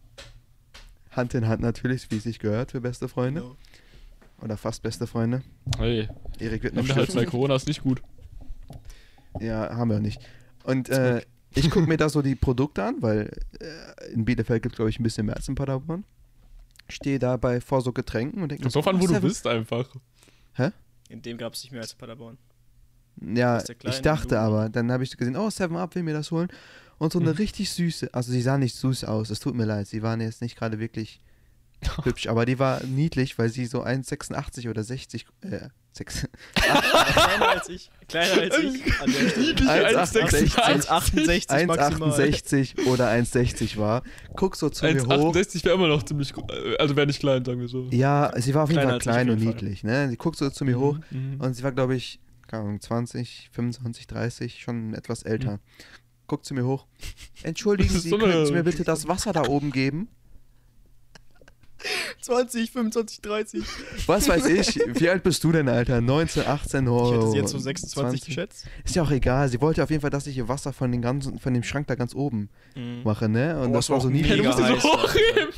Hand in Hand natürlich, wie es sich gehört für beste Freunde. Genau. Oder fast beste Freunde. Hey, Erik wird noch halt bei. Corona ist nicht gut. Ja, haben wir nicht. Und äh, ich gucke mir da so die Produkte an, weil äh, in Bielefeld gibt es, glaube ich, ein bisschen mehr als in Paderborn. Stehe dabei vor so Getränken und denke Kommt drauf an, wo du bist einfach. In dem gab es nicht mehr als Paderborn. Ja, ich dachte Blumen. aber, dann habe ich gesehen, oh, Seven Up will mir das holen. Und so eine Mhm. richtig süße, also sie sah nicht süß aus, es tut mir leid, sie waren jetzt nicht gerade wirklich hübsch, aber die war niedlich, weil sie so 1,86 oder 60, äh, 6, Kleiner als ich. Kleiner als ich. An der Stelle. Niedlich 1,68. 1,68 maximal. 1,68 oder 1,60 war. Guck so zu mir hoch. 1,68 wäre immer noch ziemlich gut. Also wäre nicht klein, sagen wir so. Ja, sie war auf jeden Kleiner Fall klein und niedlich, ne? Sie guckt so zu mir hoch Mhm. und sie war, glaube ich, keine Ahnung, 20, 25, 30, schon etwas älter. Guckt zu mir hoch. Entschuldigen Sie, so können Sie mir bitte das Wasser da oben geben? 20, 25, 30. Was weiß ich? Wie alt bist du denn, Alter? 19, 18, oh. Ich hätte sie jetzt so 26 20. geschätzt. Ist ja auch egal. Sie wollte auf jeden Fall, dass ich ihr Wasser von, den ganzen, von dem Schrank da ganz oben Mhm. mache, ne? Und Oh, das war so mega Ja, musst die so heiß, hochheben.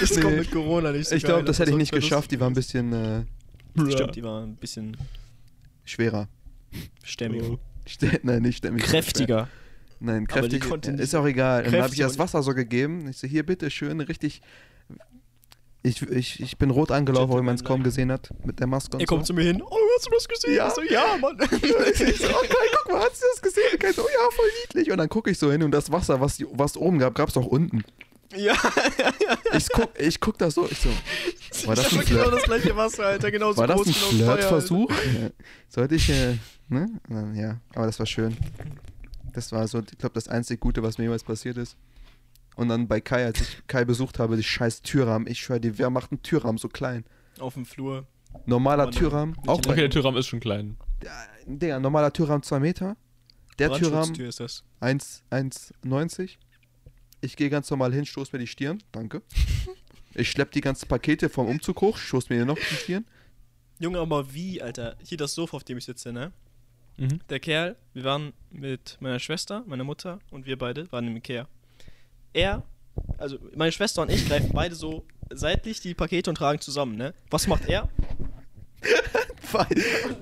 Das Nee. kommt mit Corona nicht so Ich glaube, das hätte ich nicht wär geschafft. Die war ein bisschen äh, Stimmt, die war ein bisschen schwerer. stämmiger. Oh. Ste- Nein, nicht stämmig. Kräftiger. Nein, Aber die kräftig. konnte nicht- Ist auch egal. Und dann habe ich ihr das Wasser so gegeben. Ich so, hier bitte schön, richtig. Ich, ich, ich bin rot angelaufen, weil man es kaum gesehen hat mit der Maske und Er kommt so. zu mir hin. Oh, hast du das gesehen? Ja. Ich so, ja, Mann. ich so, okay, guck mal, hast du das gesehen? Ich so, ja, voll niedlich. Und dann gucke ich so hin und das Wasser, was, die, was oben gab, gab es auch unten. Ja, Ich guck, ich guck da so, ich so, War das ich ein genau Flirt? das gleiche Wasser, Alter. Genauso war das groß, ein teuer, Flirtversuch? Ja. Sollte ich, äh, ne? Ja, aber das war schön. Das war so, ich glaube, das einzig Gute, was mir jemals passiert ist. Und dann bei Kai, als ich Kai besucht habe, die scheiß Türrahmen. Ich schwöre dir, wer macht einen Türrahmen so klein? Auf dem Flur. Normaler Aber Türrahmen, nicht auch Okay, bei, der Türrahmen ist schon klein. Digga, normaler Türrahmen 2 Meter. Der Türrahmen ist das. 1 1,90. Ich gehe ganz normal hin, stoß mir die Stirn. Danke. Ich schlepp die ganzen Pakete vom Umzug hoch, stoß mir hier noch die Stirn. Junge, aber wie, Alter? Hier das Sofa, auf dem ich sitze, ne? Mhm. Der Kerl, wir waren mit meiner Schwester, meiner Mutter und wir beide waren im Ikea. Er, also meine Schwester und ich greifen beide so seitlich die Pakete und tragen zusammen, ne? Was macht er?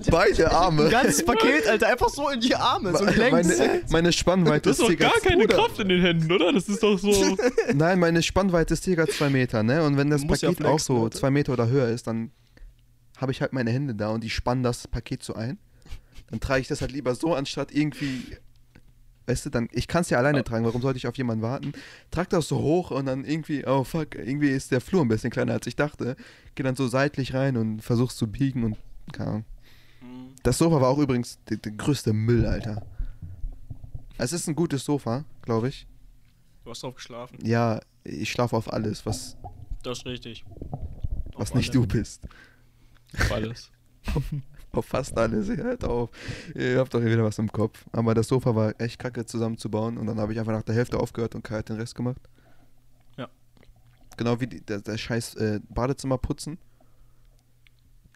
Beide Arme. Ein ganzes Paket, Alter, einfach so in die Arme, so längs. meine, meine Spannweite Du hast ist doch gar keine Bruder, Kraft in den Händen, oder? Das ist doch so. Nein, meine Spannweite ist circa zwei Meter, ne? Und wenn das Muss ja Paket auch flexen, so Alter. zwei Meter oder höher ist, dann habe ich halt meine Hände da und die spannen das Paket so ein. Dann trage ich das halt lieber so, anstatt irgendwie. Weißt du, dann, ich kann es ja alleine tragen, warum sollte ich auf jemanden warten? Trag das so hoch und dann irgendwie, oh fuck, irgendwie ist der Flur ein bisschen kleiner als ich dachte. Geh dann so seitlich rein und versuch's zu biegen und keine Ahnung. Das Sofa war auch übrigens der, der größte Müll, Alter. Es ist ein gutes Sofa, glaube ich. Du hast drauf geschlafen. Ja, ich schlafe auf alles, was, Das ist richtig. was Auf nicht alle. du bist. Auf alles. Auf fast alles, hört auf. Ihr habt doch wieder was im Kopf. Aber das Sofa war echt kacke zusammenzubauen und dann habe ich einfach nach der Hälfte aufgehört und Kai hat den Rest gemacht. Ja. Genau wie die, der, der scheiß äh, Badezimmer putzen.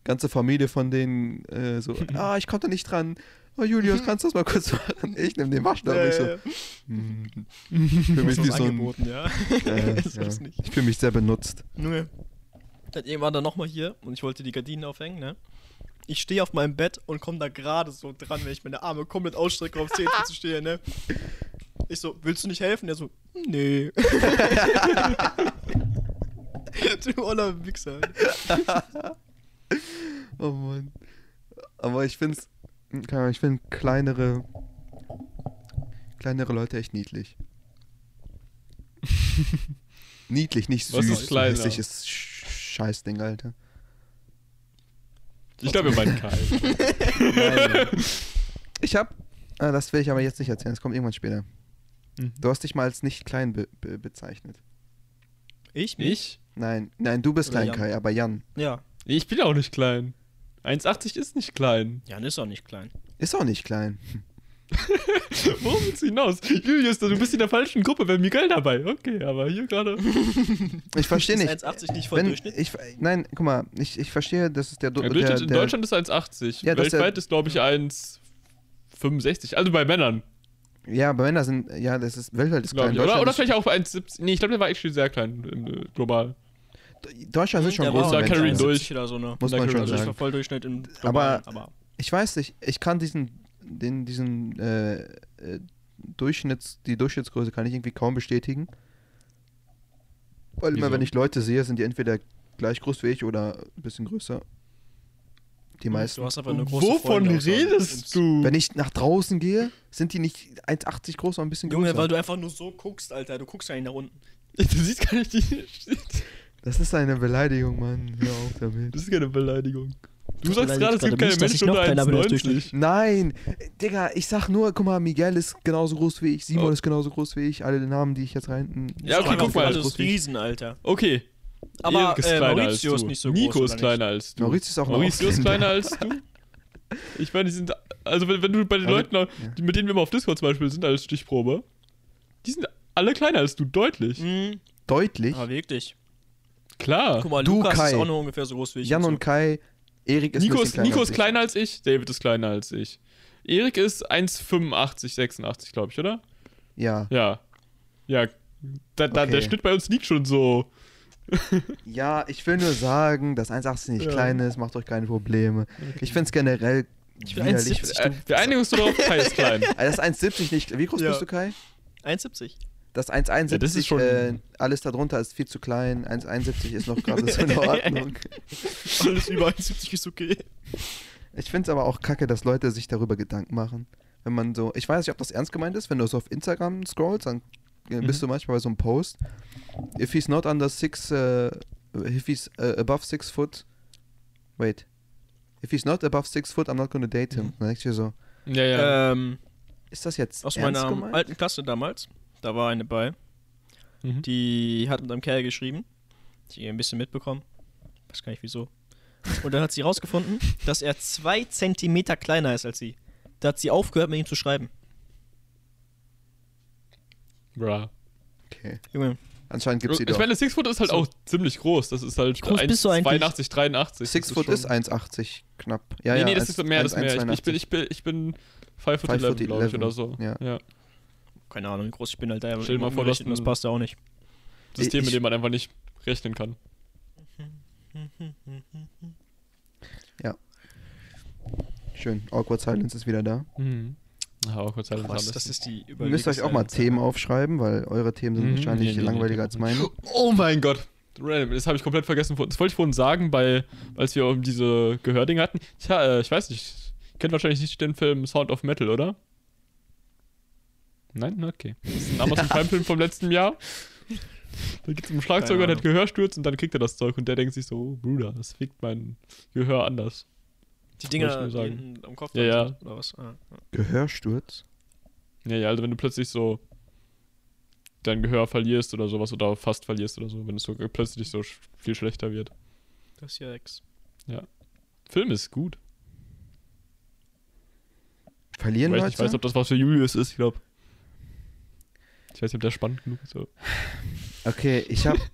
Ganze Familie von denen äh, so, ah, ich konnte nicht dran. Oh, Julius, kannst du das mal kurz machen? Ich nehme den Waschlappen. Ja, ich so, ja, ja. hm. Fühle mich ist so angeboten, ja. äh, ja. Ich fühle mich sehr benutzt. Dann irgendwann dann nochmal hier und ich wollte die Gardinen aufhängen, ne? Ich stehe auf meinem Bett und komme da gerade so dran, wenn ich meine Arme komplett ausstrecke, auf 10 zu stehen, ne? Ich so, willst du nicht helfen? Der so, nee. du oller Wichser. Oh Mann. Aber ich finde keine Ahnung, ich finde kleinere kleinere Leute echt niedlich. niedlich, nicht süß. Was ist so kleiner? hässliches Sch- Scheißding, Alter. Ich glaube, wir meinen Kai. Nein. ich hab, ah, das will ich aber jetzt nicht erzählen, das kommt irgendwann später. Mhm. Du hast dich mal als nicht klein be be bezeichnet. Ich? Ich? Nein, nein, du bist Oder klein, Jan. Kai, aber Jan Ja. Ich bin auch nicht klein. 1,80 ist nicht klein. Jan ist auch nicht klein. ist auch nicht klein. Worum willst du hinaus? Julius, du bist in der falschen Gruppe, wenn Miguel dabei. Okay, aber hier gerade. Ich verstehe Ist nicht. 1,80 nicht voll Wenn, Durchschnitt? ich, nein, guck mal, ich, ich verstehe, das ist der, Ja, der, Durchschnitt in der Deutschland ist 1,80. Ja, ist der- Weltweit ist, glaube ich, 1,65. Also bei Männern, Ja, bei Männern sind, ja, das ist, weltweit ist glaube klein. ich. Oder, oder ist- vielleicht auch bei 1,70. Nee, ich glaube, der war actually sehr klein, äh, global. Deutschland sind schon Der auch Menschen. Carry 1,70 durch. Oder so, ne? Muss man schon sagen. voll Durchschnitt im Aber- Globalen, aber Ich weiß nicht, ich kann diesen, den, diesen äh, äh, Durchschnitts, die Durchschnittsgröße kann ich irgendwie kaum bestätigen. Weil immer Wieso? wenn ich Leute sehe, sind die entweder gleich groß wie ich oder ein bisschen größer. Die meisten. du hast einfach eine große Wovon Freunde redest du? Wenn ich nach draußen gehe, sind die nicht 1,80 groß, sondern ein bisschen Junge, größer. weil du einfach nur so guckst, Alter. Du guckst ja nicht nach unten. Du siehst gar nicht die. das ist eine Beleidigung, Mann. Hör auf damit. Das ist keine Beleidigung. Du sagst gerade, es gibt keine Menschen noch unter kleiner bin als 1,90. Nein, Digga, ich sag nur, guck mal, Miguel ist genauso groß wie ich, Simon Oh. ist genauso groß wie ich, alle Namen, die ich jetzt rein. Ja, okay, guck mal. wie ich. Riesen, Alter. Okay. Aber Erik ist äh, kleiner Maurizio als ist nicht so Nico groß. ist oder kleiner als du. Maurizio ist auch noch Maurizio ist kleiner als du. Ich meine, die sind. Also, wenn, wenn du bei den Aber- Leuten, die, mit denen wir mal auf Discord zum Beispiel sind, als Stichprobe, die sind alle kleiner als du, deutlich. Mhm. Deutlich. Aber wirklich. Klar. Guck mal, Du, Lukas Kai. ist auch nur ungefähr so groß wie ich. Jan so. und Kai, Erik ist Nico ist, kleiner Nico als ist ich. kleiner als ich, David ist kleiner als ich. Erik ist 1,85, 86, glaube ich, oder? Ja. Ja. Ja. Da, da, Der Okay. Schnitt bei uns liegt schon so. Ja, ich will nur sagen, dass 1,80 nicht Ja. klein ist, macht euch keine Probleme. Ich find's generell Ich bin widerlich. 1,70. Äh, wir einigen uns darauf, Kai ist klein. Also das ist 1,70 nicht. Wie groß Ja. bist du, Kai? 1,70. Das 1,71, Ja, das ist schon- äh, alles darunter ist viel zu klein. 1,71 ist noch gerade so in Ordnung. Alles über 1,70 ist okay. Ich finde es aber auch kacke, dass Leute sich darüber Gedanken machen. Wenn man so, ich weiß nicht, ob das ernst gemeint ist, wenn du so auf Instagram scrollst, dann äh, bist Mhm. du manchmal bei so einem Post. If he's not under six, uh, if he's uh, above six foot, wait. If he's not above six foot, I'm not gonna date him. Mhm. Dann denkst du dir so, Ja, ja. Ähm, ist das jetzt aus ernst meiner gemeint? alten Klasse damals, da war eine bei, Mhm. die hat mit einem Kerl geschrieben. Ich hab ein bisschen mitbekommen. Weiß gar nicht wieso. Und dann hat sie rausgefunden, dass er zwei Zentimeter kleiner ist als sie. Da hat sie aufgehört, mit ihm zu schreiben. Bruh. Okay. Junge, Anscheinend gibt's sie Ich doch. meine, Six Foot ist halt So. auch ziemlich groß. Das ist halt Wie groß bist du eigentlich? 82, 83. Six Das Foot schon- ist 1,80 knapp. Ja, nee, ja, nee, das eins- ist mehr, das ist mehr. Ich, 1,82. ich bin, ich bin, ich bin 5 Foot Five 11, foot glaube ich, 11, oder so. ja. ja. Keine Ahnung, wie groß ich bin, Alter. aber Stell dir mal vor, das ein- passt ja auch nicht. System, Ich- mit dem man einfach nicht rechnen kann. Schön. Awkward Silence ist wieder da. Mhm. Ja, kurz Silence Was, das ist die Ihr müsst euch auch mal Themen aufschreiben, weil eure Themen sind Mhm, wahrscheinlich nee, nee, langweiliger nee. als meine. Oh mein Gott. Random, das habe ich komplett vergessen. Das wollte ich vorhin sagen, bei, als wir um diese Gehördinge hatten. Tja, äh, ich weiß nicht. Kennt wahrscheinlich nicht den Film Sound of Metal, oder? Nein? Okay. Das ist ein Amazon Prime-Film vom letzten Jahr. Da geht es um einen Schlagzeuger, der hat Gehörsturz und dann kriegt er das Zeug und der denkt sich so, oh, Bruder, das fickt mein Gehör anders. Die Dinger, die sagen. hinten am Kopf Ja, ja. sind, oder was? Ah, ja. Gehörsturz? Ja, ja, also wenn du plötzlich so dein Gehör verlierst oder sowas oder fast verlierst oder so, wenn es so plötzlich so sch viel schlechter wird. Das ist ja Ex. Film ist gut. Verlieren Weil ich Leute? nicht weiß, ob das was für Julius ist, ich glaube. Ich weiß nicht, ob der spannend genug ist. aber- okay, ich hab.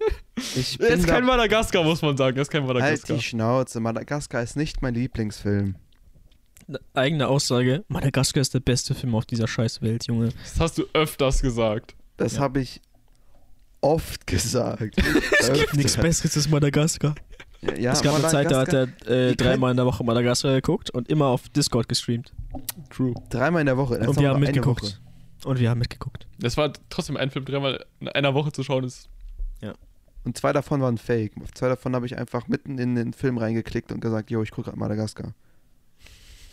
Ich Er bin ist kein Madagaskar, muss man sagen. Er ist kein halt Madagaskar. die Schnauze. Madagaskar ist nicht mein Lieblingsfilm. Ne, Eigene Aussage: Madagaskar ist der beste Film auf dieser Scheißwelt, Junge. Das hast du öfters gesagt. Das Ja. habe ich oft gesagt. Es gibt nichts Besseres als Madagaskar. Ja, ja, es gab eine Zeit, da hat er äh, dreimal in der Woche Madagaskar geguckt und immer auf Discord gestreamt. True. Dreimal in der Woche. Das und wir haben mitgeguckt. Woche. Und wir haben mitgeguckt. Das war trotzdem ein Film dreimal in einer Woche zu schauen, ist. Und zwei davon waren fake. Auf zwei davon habe ich einfach mitten in den Film reingeklickt und gesagt, yo, ich gucke gerade Madagaskar.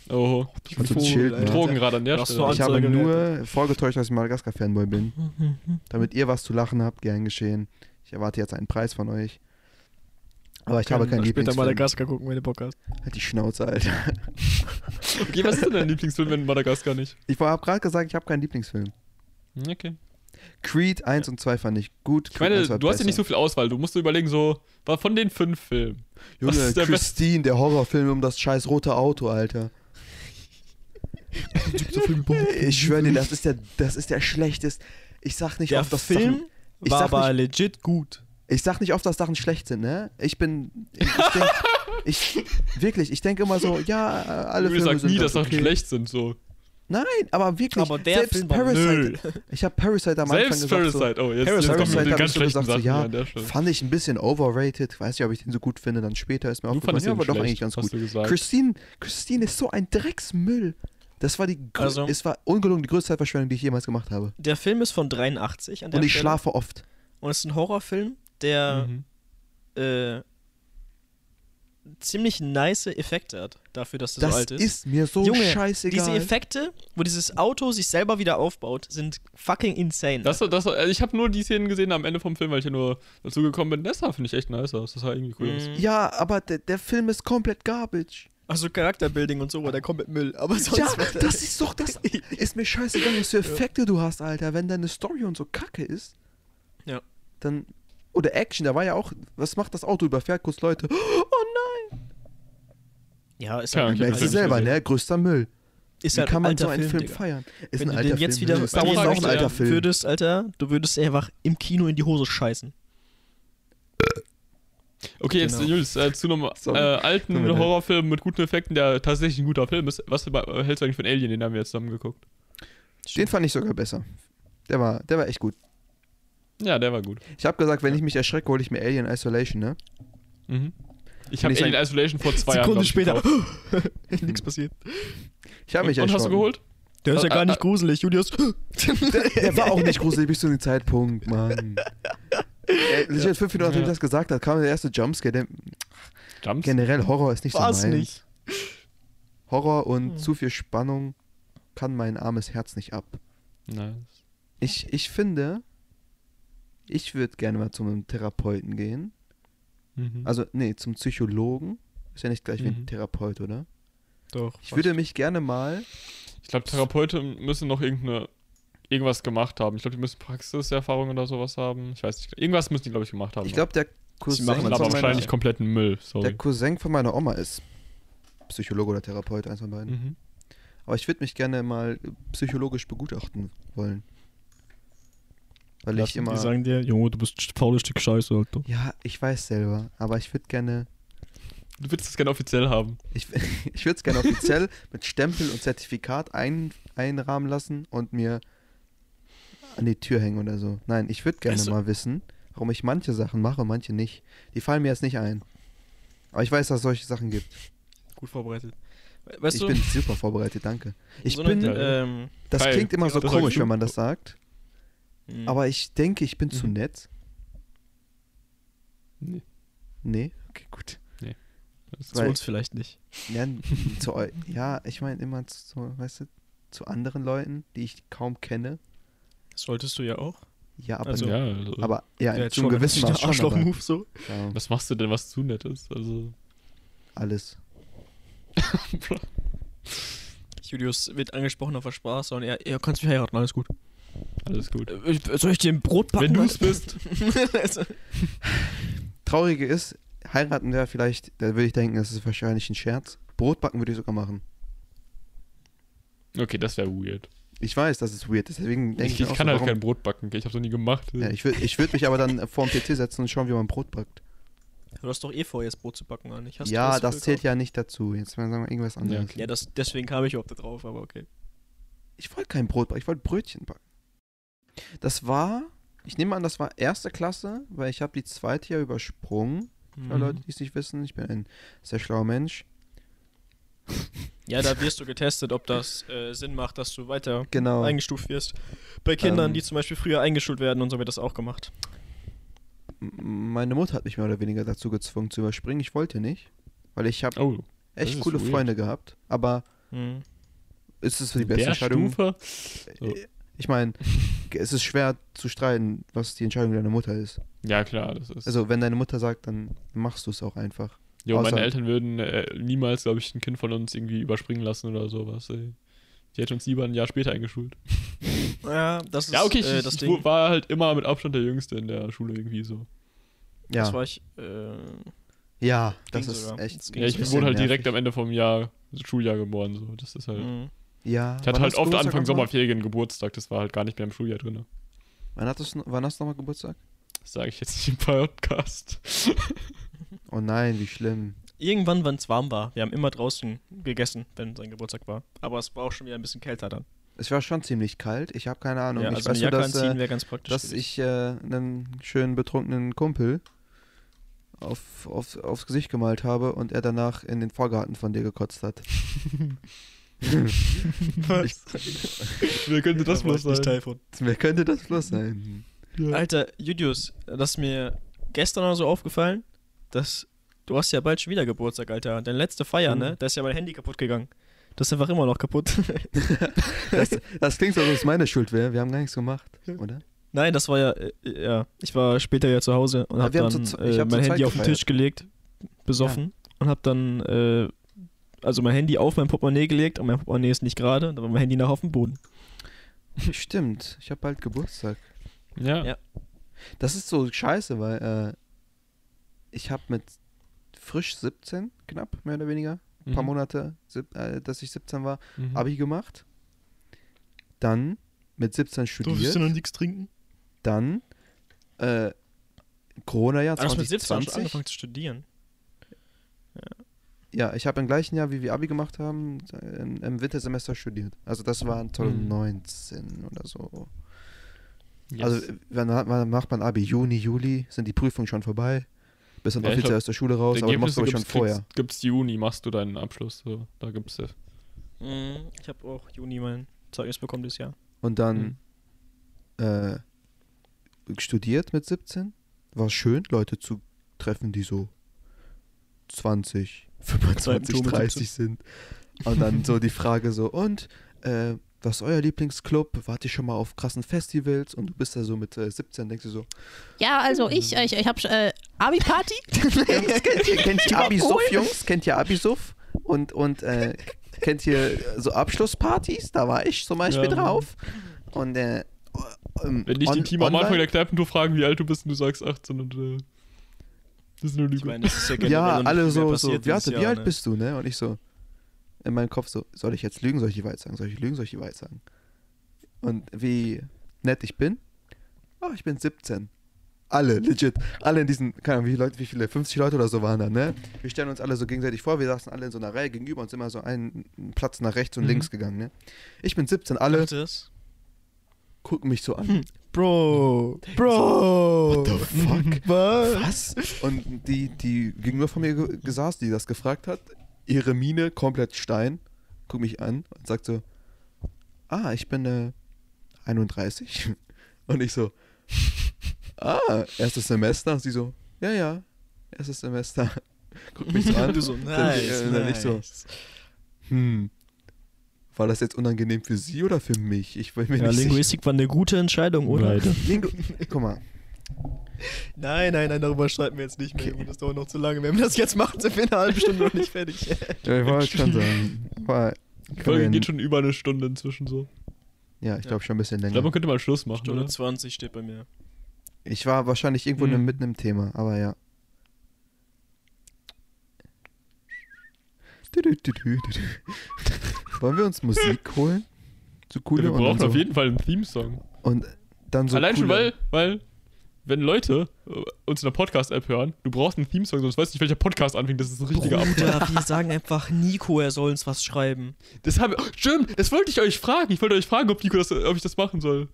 Oh, Ich das Schild, ne? Drogen gerade an der Stelle. Ich habe nur vorgetäuscht, dass ich Madagaskar-Fanboy bin. Damit ihr was zu lachen habt, gern geschehen. Ich erwarte jetzt einen Preis von euch. Aber ich habe keinen Später Lieblingsfilm. Madagaskar gucken, wenn ihr Bock hast. Halt die Schnauze, Alter. Okay, was ist denn dein Lieblingsfilm in Madagaskar nicht? Ich habe gerade gesagt, ich habe keinen Lieblingsfilm. Okay. Creed 1 und 2 fand ich gut. Ich meine, du hast ja nicht so viel Auswahl. Du musst dir überlegen, so, war von den fünf Filmen. Junge, der Christine, der Horrorfilm um das scheiß rote Auto, Alter. Ich schwöre dir, das ist der, das ist der schlechteste. Ich sag nicht Der oft, dass Film Sachen, war aber nicht- legit gut. Ich sag nicht oft, dass Sachen schlecht sind, ne? Ich bin, ich, ich denk, ich, wirklich, ich denke immer so, ja, alle Du Filme sagst sind nie, dass Sachen okay. schlecht sind, so. Nein, aber wirklich, Aber der selbst Film war Parasite, Müll. ich habe Parasite am Anfang Selbst gesagt, so, Parasite. Oh, jetzt, Parasite jetzt wir Parasite ganz ich so schlechten gesagt, so, ja, fand ich ein bisschen overrated. Weiß nicht, ob ich den so gut finde, dann später ist mir Du aufgefallen, ja, aber doch schlecht, eigentlich ganz gut. Christine, Christine ist so ein Drecksmüll. Das war die, Also- es war ungelogen die größte Zeitverschwendung, die ich jemals gemacht habe. Der Film ist von 83 an der Und ich Stelle. schlafe oft. Und es ist ein Horrorfilm, der Mhm. äh, ziemlich nice Effekte hat, dafür, dass er Das so alt ist. ist mir so Junge, scheißegal. Diese Effekte, wo dieses Auto sich selber wieder aufbaut, sind fucking insane. Das, das, also ich habe nur die Szenen gesehen am Ende vom Film, weil ich ja nur dazu gekommen bin. Das sah, finde ich, echt nice aus. Das sah irgendwie cool aus. Mhm. ja, aber der, der Film ist komplett garbage. Also Charakterbuilding und so, der kommt mit Müll. Aber sonst Ja, das ist doch das. Ist mir scheißegal, was für Effekte du hast, Alter. Wenn deine Story und so kacke ist, Ja. dann. Oder Action, da war ja auch. Was macht das Auto? Überfährt kurz Leute. Oh nein! Ja, ist Ja, halt, ich Merkst du nicht selber, gesehen. ne? Größter Müll. ist Wie halt kann ein man alter so einen Film, Digga. feiern? Ist Wenn ein du alter den jetzt Film. wieder Star Wars ist auch ein alter Film. würdest, Alter, du würdest einfach im Kino in die Hose scheißen. Okay, jetzt, Genau. Julius, äh, zu einem äh, alten. Horrorfilm mit guten Effekten, der tatsächlich ein guter Film ist. Was hältst du eigentlich von Alien? Den haben wir jetzt zusammen geguckt. Den fand ich sogar besser. Der war, der war echt gut. Ja, der war gut. Ich habe gesagt, wenn ich mich erschrecke, hole ich mir Alien Isolation, ne? Mhm. Ich habe ich Alien Isolation vor zwei Jahren Sekunde glaub ich, später. Nichts passiert. Ich habe Und, mich und hast du erschrocken. geholt? Der ist ja Ah, gar ah, nicht gruselig, Julius. Er war auch nicht gruselig bis zu dem Zeitpunkt, Mann. Äh, legit, fünf Minuten nachdem ich Ja. das gesagt hat, kam der erste Jumpscare. Der, Jumps? generell Horror ist nicht War's so meins. nicht. Horror und Hm. zu viel Spannung kann mein armes Herz nicht ab. Nice. Ich, ich finde, ich würde gerne mal zu einem Therapeuten gehen. Mhm. Also, nee, zum Psychologen. Ist ja nicht gleich wie ein Mhm. Therapeut, oder? Doch. Ich würde mich gerne mal. Ich glaube, Therapeuten müssen noch irgendeine irgendwas gemacht haben. Ich glaube, die müssen Praxiserfahrung oder sowas haben. Ich weiß nicht. Irgendwas müssen die, glaube ich, gemacht haben. Ich glaube, der Cousin, machen aber auch meiner, wahrscheinlich kompletten Müll. Sorry. der Cousin von meiner Oma ist Psychologe oder Therapeut, eins von beiden. Mhm. Aber ich würde mich gerne mal psychologisch begutachten wollen. Weil ich immer. Die sagen dir, Junge, du bist ein faules Stück Scheiße, Alter. Ja, ich weiß selber, aber ich würde gerne. Du würdest das gerne offiziell haben. Ich, ich würde es gerne offiziell mit Stempel und Zertifikat ein, einrahmen lassen und mir an die Tür hängen oder so. Nein, ich würde gerne du- mal wissen, warum ich manche Sachen mache und manche nicht. Die fallen mir jetzt nicht ein. Aber ich weiß, dass es solche Sachen gibt. Gut vorbereitet. Weißt ich du, bin super vorbereitet, danke. Ich so bin, eine, ähm, das klingt immer so komisch, wenn man das sagt, mh. aber ich denke, ich bin zu Mhm. nett. Nee. Nee? Okay, gut. Das zu weil- uns vielleicht nicht. Ja, zu eu ja ich meine immer zu, weißt du, zu anderen Leuten, die ich kaum kenne. Das solltest du ja auch. Ja, aber, Also- ja, also, aber ja, jetzt zum gewissen Maß schon, so. ja, was machst du denn, was zu nett ist? Also, alles. Julius wird angesprochen auf der Spaß und er, er kannst mich heiraten, alles gut. Alles gut. Ich- Soll ich dir ein Brot backen? Wenn du es bist. Also, Traurige ist, heiraten wäre vielleicht, da würde ich denken, das ist wahrscheinlich ein Scherz. Brotbacken würde ich sogar machen. Okay, das wäre weird. Ich weiß, das ist weird, deswegen denke Ich, ich, ich kann so, halt warum, kein Brot backen, ich habe so nie gemacht. ja, ich würde ich würd mich aber dann vor dem PC setzen und schauen, wie man Brot backt. du hast doch eh vor, jetzt Brot zu backen, eigentlich. Hast ja, das zählt ja nicht dazu. Jetzt sagen wir irgendwas anderes. okay. Ja, das, deswegen kam ich überhaupt da drauf, aber okay. Ich wollte kein Brot backen, ich wollte Brötchen backen. Das war, ich nehme an, das war erste Klasse, weil ich habe die zweite ja übersprungen. Für Mhm. Leute, die es nicht wissen, ich bin ein sehr schlauer Mensch. Ja, da wirst du getestet, ob das äh, Sinn macht, dass du weiter Genau. eingestuft wirst. Bei Kindern, Ähm. die zum Beispiel früher eingeschult werden und so wird das auch gemacht. Meine Mutter hat mich mehr oder weniger dazu gezwungen zu überspringen. Ich wollte nicht, weil ich habe Oh, echt coole weird. Freunde gehabt. Aber Mhm. ist es für die beste Entscheidung? Stufe? So. Äh, Ich meine, es ist schwer zu streiten, was die Entscheidung deiner Mutter ist. Ja, klar, das ist. Also, wenn deine Mutter sagt, dann machst du es auch einfach. jo, meine außer- Eltern würden äh, niemals, glaube ich, ein Kind von uns irgendwie überspringen lassen oder sowas. Ey. Die hätten uns lieber ein Jahr später eingeschult. Ja, das ist ja, okay, ich, äh, das ich Ding. war halt immer mit Abstand der Jüngste in der Schule irgendwie so. Ja, Das war ich. Äh, ja das ist sogar. echt. Das Ja, ich wurde halt nervig. direkt am Ende vom Jahr, Schuljahr geboren. So. Das ist halt. Mhm. Ja. Ich hatte halt oft Geburtstag Anfang? Sommerferien Geburtstag, das war halt gar nicht mehr im Schuljahr drin. Wann, hattest du, wann hast du nochmal Geburtstag? Das sage ich jetzt nicht im Podcast. Oh nein, wie schlimm. Irgendwann, wenn es warm war. Wir haben immer draußen gegessen, wenn sein Geburtstag war. Aber es war auch schon wieder ein bisschen kälter dann. Es war schon ziemlich kalt. Ich habe keine Ahnung. ja, ich also weiß nur, dass, äh, wäre ganz praktisch. dass ich äh, einen schönen betrunkenen Kumpel auf, auf, aufs Gesicht gemalt habe und er danach in den Vorgarten von dir gekotzt hat. Was? Wer könnte das bloß sein? Teil von. Wer könnte das bloß sein? Alter, Julius, das ist mir gestern noch so aufgefallen, dass du hast ja bald schon wieder Geburtstag, Alter. Deine letzte Feier, Mhm. ne? Da ist ja mein Handy kaputt gegangen. Das ist einfach immer noch kaputt. Das, das klingt so, als ob es meine Schuld wäre. Wir haben gar nichts gemacht, oder? Nein, das war ja, äh, ja, ich war später ja zu Hause und Ja, hab dann zu äh, hab mein Handy auf den gefeiert. Tisch gelegt, besoffen und hab dann äh, also mein Handy auf mein Portemonnaie gelegt und mein Portemonnaie ist nicht gerade, da war mein Handy nach auf dem Boden. Stimmt, ich habe bald Geburtstag. Ja. Ja. Das ist so scheiße, weil äh, ich habe mit frisch 17, knapp, mehr oder weniger, ein paar Mhm. Monate, sieb, äh, dass ich 17 war, Mhm. Abi gemacht. Dann mit 17 studiert. noch nichts trinken? Dann äh, Corona-Jahr Ah, du hast mit 17 schon 2020. angefangen zu studieren. Ja, ich habe im gleichen Jahr, wie wir Abi gemacht haben, im, im Wintersemester studiert. Also das war Mhm. 2019 oder so. Yes. Also wann, wann macht man Abi? Juni, Juli sind die Prüfungen schon vorbei. Bist dann Ja, offiziell glaub, aus der Schule raus, aber du machst glaube ich schon gibt's, vorher. Gibt's, gibt's Juni, machst du deinen Abschluss. So. Da gibt's ja. Mhm. Ich habe auch Juni mein Zeugnis bekommen dieses Jahr. Und dann äh, studiert mit 17. War schön, Leute zu treffen, die so 20, 25, Tour mit 30 sind. Und dann so die Frage so, und äh, was ist euer Lieblingsclub? Wart ihr schon mal auf krassen Festivals? Und du bist da so mit äh, 17, denkst du so, Ja, also ich, ich, ich habe äh, Abi-Party. kennt ihr, kennt ihr Abisuff. Jungs? Kennt ihr Abisuff? Und, und äh, kennt ihr so Abschlusspartys? Da war ich zum Beispiel Ja. drauf. Und äh, ähm, Wenn dich die Team am Anfang der Kneipentour fragen, wie alt du bist und du sagst 18 und äh, das ist eine Ich Lüge. meine, das ist ja generell Ja, alle so, so wie, alt, wie Jahr, alt ne? bist du, ne? Und ich so, in meinem Kopf so, soll ich jetzt lügen, soll ich die Wahrheit sagen? Soll ich lügen, soll ich die Wahrheit sagen? Und wie nett ich bin, oh, ich bin 17. Alle, legit. Alle in diesen, keine Ahnung, wie, viele Leute, wie viele, 50 Leute oder so waren da, ne? Wir stellen uns alle so gegenseitig vor, wir saßen alle in so einer Reihe gegenüber und sind immer so einen Platz nach rechts und Mhm. links gegangen, ne? Ich bin 17, alle gucken mich so an. Hm. Bro, Bro. What the fuck? Was? Was? Und die, die gegenüber von mir ge- gesaß, die das gefragt hat, ihre Miene komplett Stein, guckt mich an und sagt so, ah, ich bin äh, 31. Und ich so, ah, erstes Semester. Und sie so, ja, ja, erstes Semester. Guckt mich so an. Und du so, Dann- nice, äh, dann ich so, hm, war das jetzt unangenehm für sie oder für mich? Ich will mir Ja, nicht sicher. Linguistik war eine gute Entscheidung, oder? Lingu Guck mal, Nein, nein, nein, darüber streiten wir jetzt nicht mehr. Okay. Das dauert noch zu lange. Wenn wir das jetzt machen, sind wir in einer halben Stunde noch nicht fertig. ja, ich wollte schon sagen, war, Die können Folge geht schon über eine Stunde inzwischen so. ja, ich glaube schon ein bisschen Ich glaube, länger. man könnte mal Schluss machen, Stunde oder? 20 steht bei mir. Ich war wahrscheinlich irgendwo Hm. mitten im Thema, aber ja. Wollen wir uns Musik holen? So Ja, coole wir und brauchen dann auf so, jeden Fall einen Theme-Song. und dann so Allein schon, coole- weil, weil, wenn Leute äh, uns in der Podcast-App hören, du brauchst einen Theme-Song, sonst weißt du nicht, welcher Podcast anfängt. Das ist ein richtiger. Bruder, wir sagen einfach Nico, er soll uns was schreiben. Das habe, oh, stimmt, das wollte ich euch fragen. Ich wollte euch fragen, ob, Nico das, ob ich das machen soll.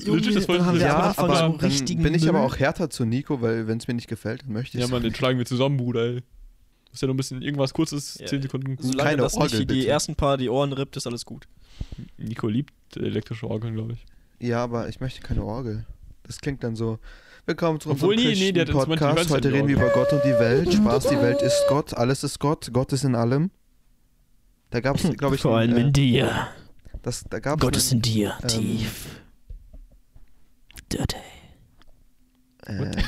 Junge, Legit, das wollte dann haben ich wir am ja, aber so dann richtigen bin ich aber auch härter zu Nico, weil wenn es mir nicht gefällt, dann möchte ich Ja, Mann, den schlagen wir zusammen, Bruder, ey. Das ist ja noch ein bisschen irgendwas kurzes, Ja, 10 Sekunden. Solange keine das Orgel, nicht die bitte. ersten paar die Ohren rippt, ist alles gut. Nico liebt elektrische Orgeln, glaube ich. Ja, aber ich möchte keine Orgel. Das klingt dann so. Willkommen zu unserem Obwohl, nee, nee, der Podcast. Heute reden wir über Gott und die Welt. Spaß, die Welt ist Gott. Alles ist Gott. Gott ist in allem. Da gab es, glaube ich, Vor allem ein, in dir. das, da gab's Gott ist in dir, ähm, tief. Dirty. äh,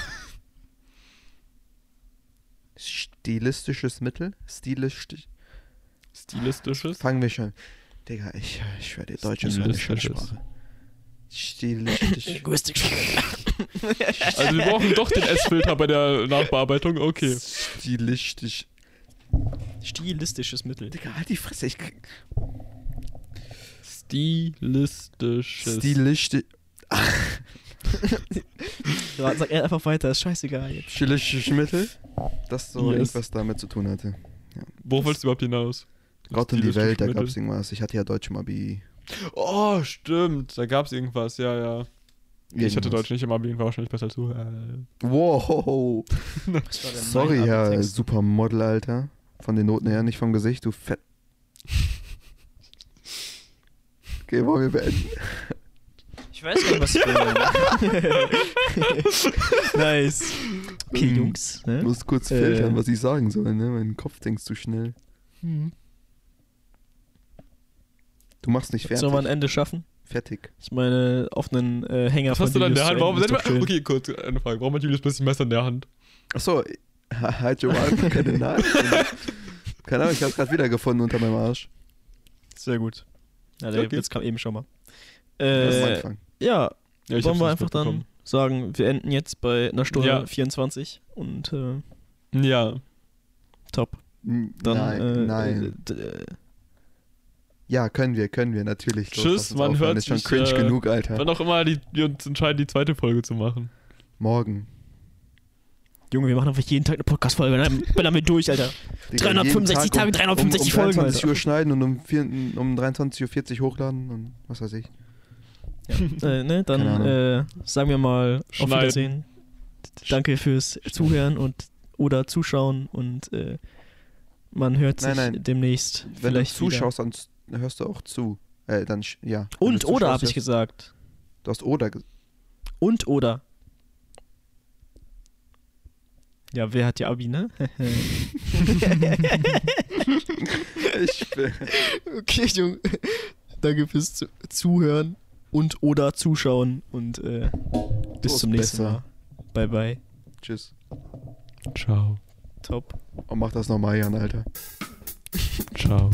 stilistisches Mittel. Stilistisch. Stilistisches. Fangen wir schon. Digga, ich, ich schwöre dir, Deutsch ist meine. Sprache. Stilistisch. Linguistik. Also wir brauchen doch den S-Filter bei der Nachbearbeitung. Okay. Stilistisch. Stilistisches Mittel. Digga, halt die Fresse. Ich krieg Stilistisches. Stilistisch. Ja, Sag er einfach weiter, ist scheißegal jetzt. Stilistisches Mittel. Das so Yes. irgendwas damit zu tun hatte. Wo wolltest du überhaupt hinaus? Gott und die Welt, da gab es irgendwas. Ich hatte ja Deutsch im Abi. Oh, stimmt. Da gab es irgendwas. Ja, ja. Ich hatte Irgendwas. Deutsch nicht im Abi, war wahrscheinlich besser als du. Äh, Wow. Sorry, Herr? Supermodel, Alter. Von den Noten her, nicht vom Gesicht, du Fett. Okay, wollen wir beenden? Ich weiß gar nicht, was ich will. nice. Okay, Ähm, Jungs. Ich Ne? muss kurz Äh. filtern, was ich sagen soll, ne? Mein Kopf denkt zu schnell. Hm. Du machst nicht fertig. Sollen wir ein Ende schaffen? Fertig. Ich meine, auf einen äh, Hänger was hast du von dann in der Hand? Warum, ist okay, kurz eine Frage. Warum hat Julius plötzlich Messer in der Hand? Achso, halt schon mal keine Naht. Keine Ahnung, ich hab's gerade wiedergefunden unter meinem Arsch. Sehr gut. Ja, der Okay. Witz kam eben schon mal. Das ist Äh, Anfang. Ja, Ja, ich wollen wir einfach dann sagen, wir enden jetzt bei einer Stunde Ja. 24 und äh, Ja. top. Dann, nein, äh, nein. äh, äh, Ja, können wir, können wir, natürlich. Tschüss, uns man aufhören. hört Ist schon sich, cringe äh, genug, Alter. Wann auch immer die, wir uns entscheiden, die zweite Folge zu machen. Morgen. Junge, wir machen einfach jeden Tag eine Podcast-Folge, dann, dann haben wir durch, Alter. Digga, 365 jeden Tage, um, 365 um, um Folgen, 23 Alter. Uhr schneiden und um, vier, um 23.40 Uhr hochladen und was weiß ich. Äh, ne, dann äh, sagen wir mal auf Schneiden. Wiedersehen. Danke fürs Zuhören und oder Zuschauen und äh, man hört sich Nein, nein. demnächst Wenn vielleicht du zuschaust, dann s- hörst du auch zu. Äh, dann, ja. Wenn Wieder. Und oder habe ich gesagt. Du hast oder gesagt. Und oder. Ja, wer hat ja Abi, ne? ich bin, okay, Junge. Danke fürs Zu Zuhören und oder zuschauen und äh, bis zum nächsten besser. Mal. Bye bye. Tschüss. Ciao. Top. Und mach das nochmal, Jan, Alter. Ciao.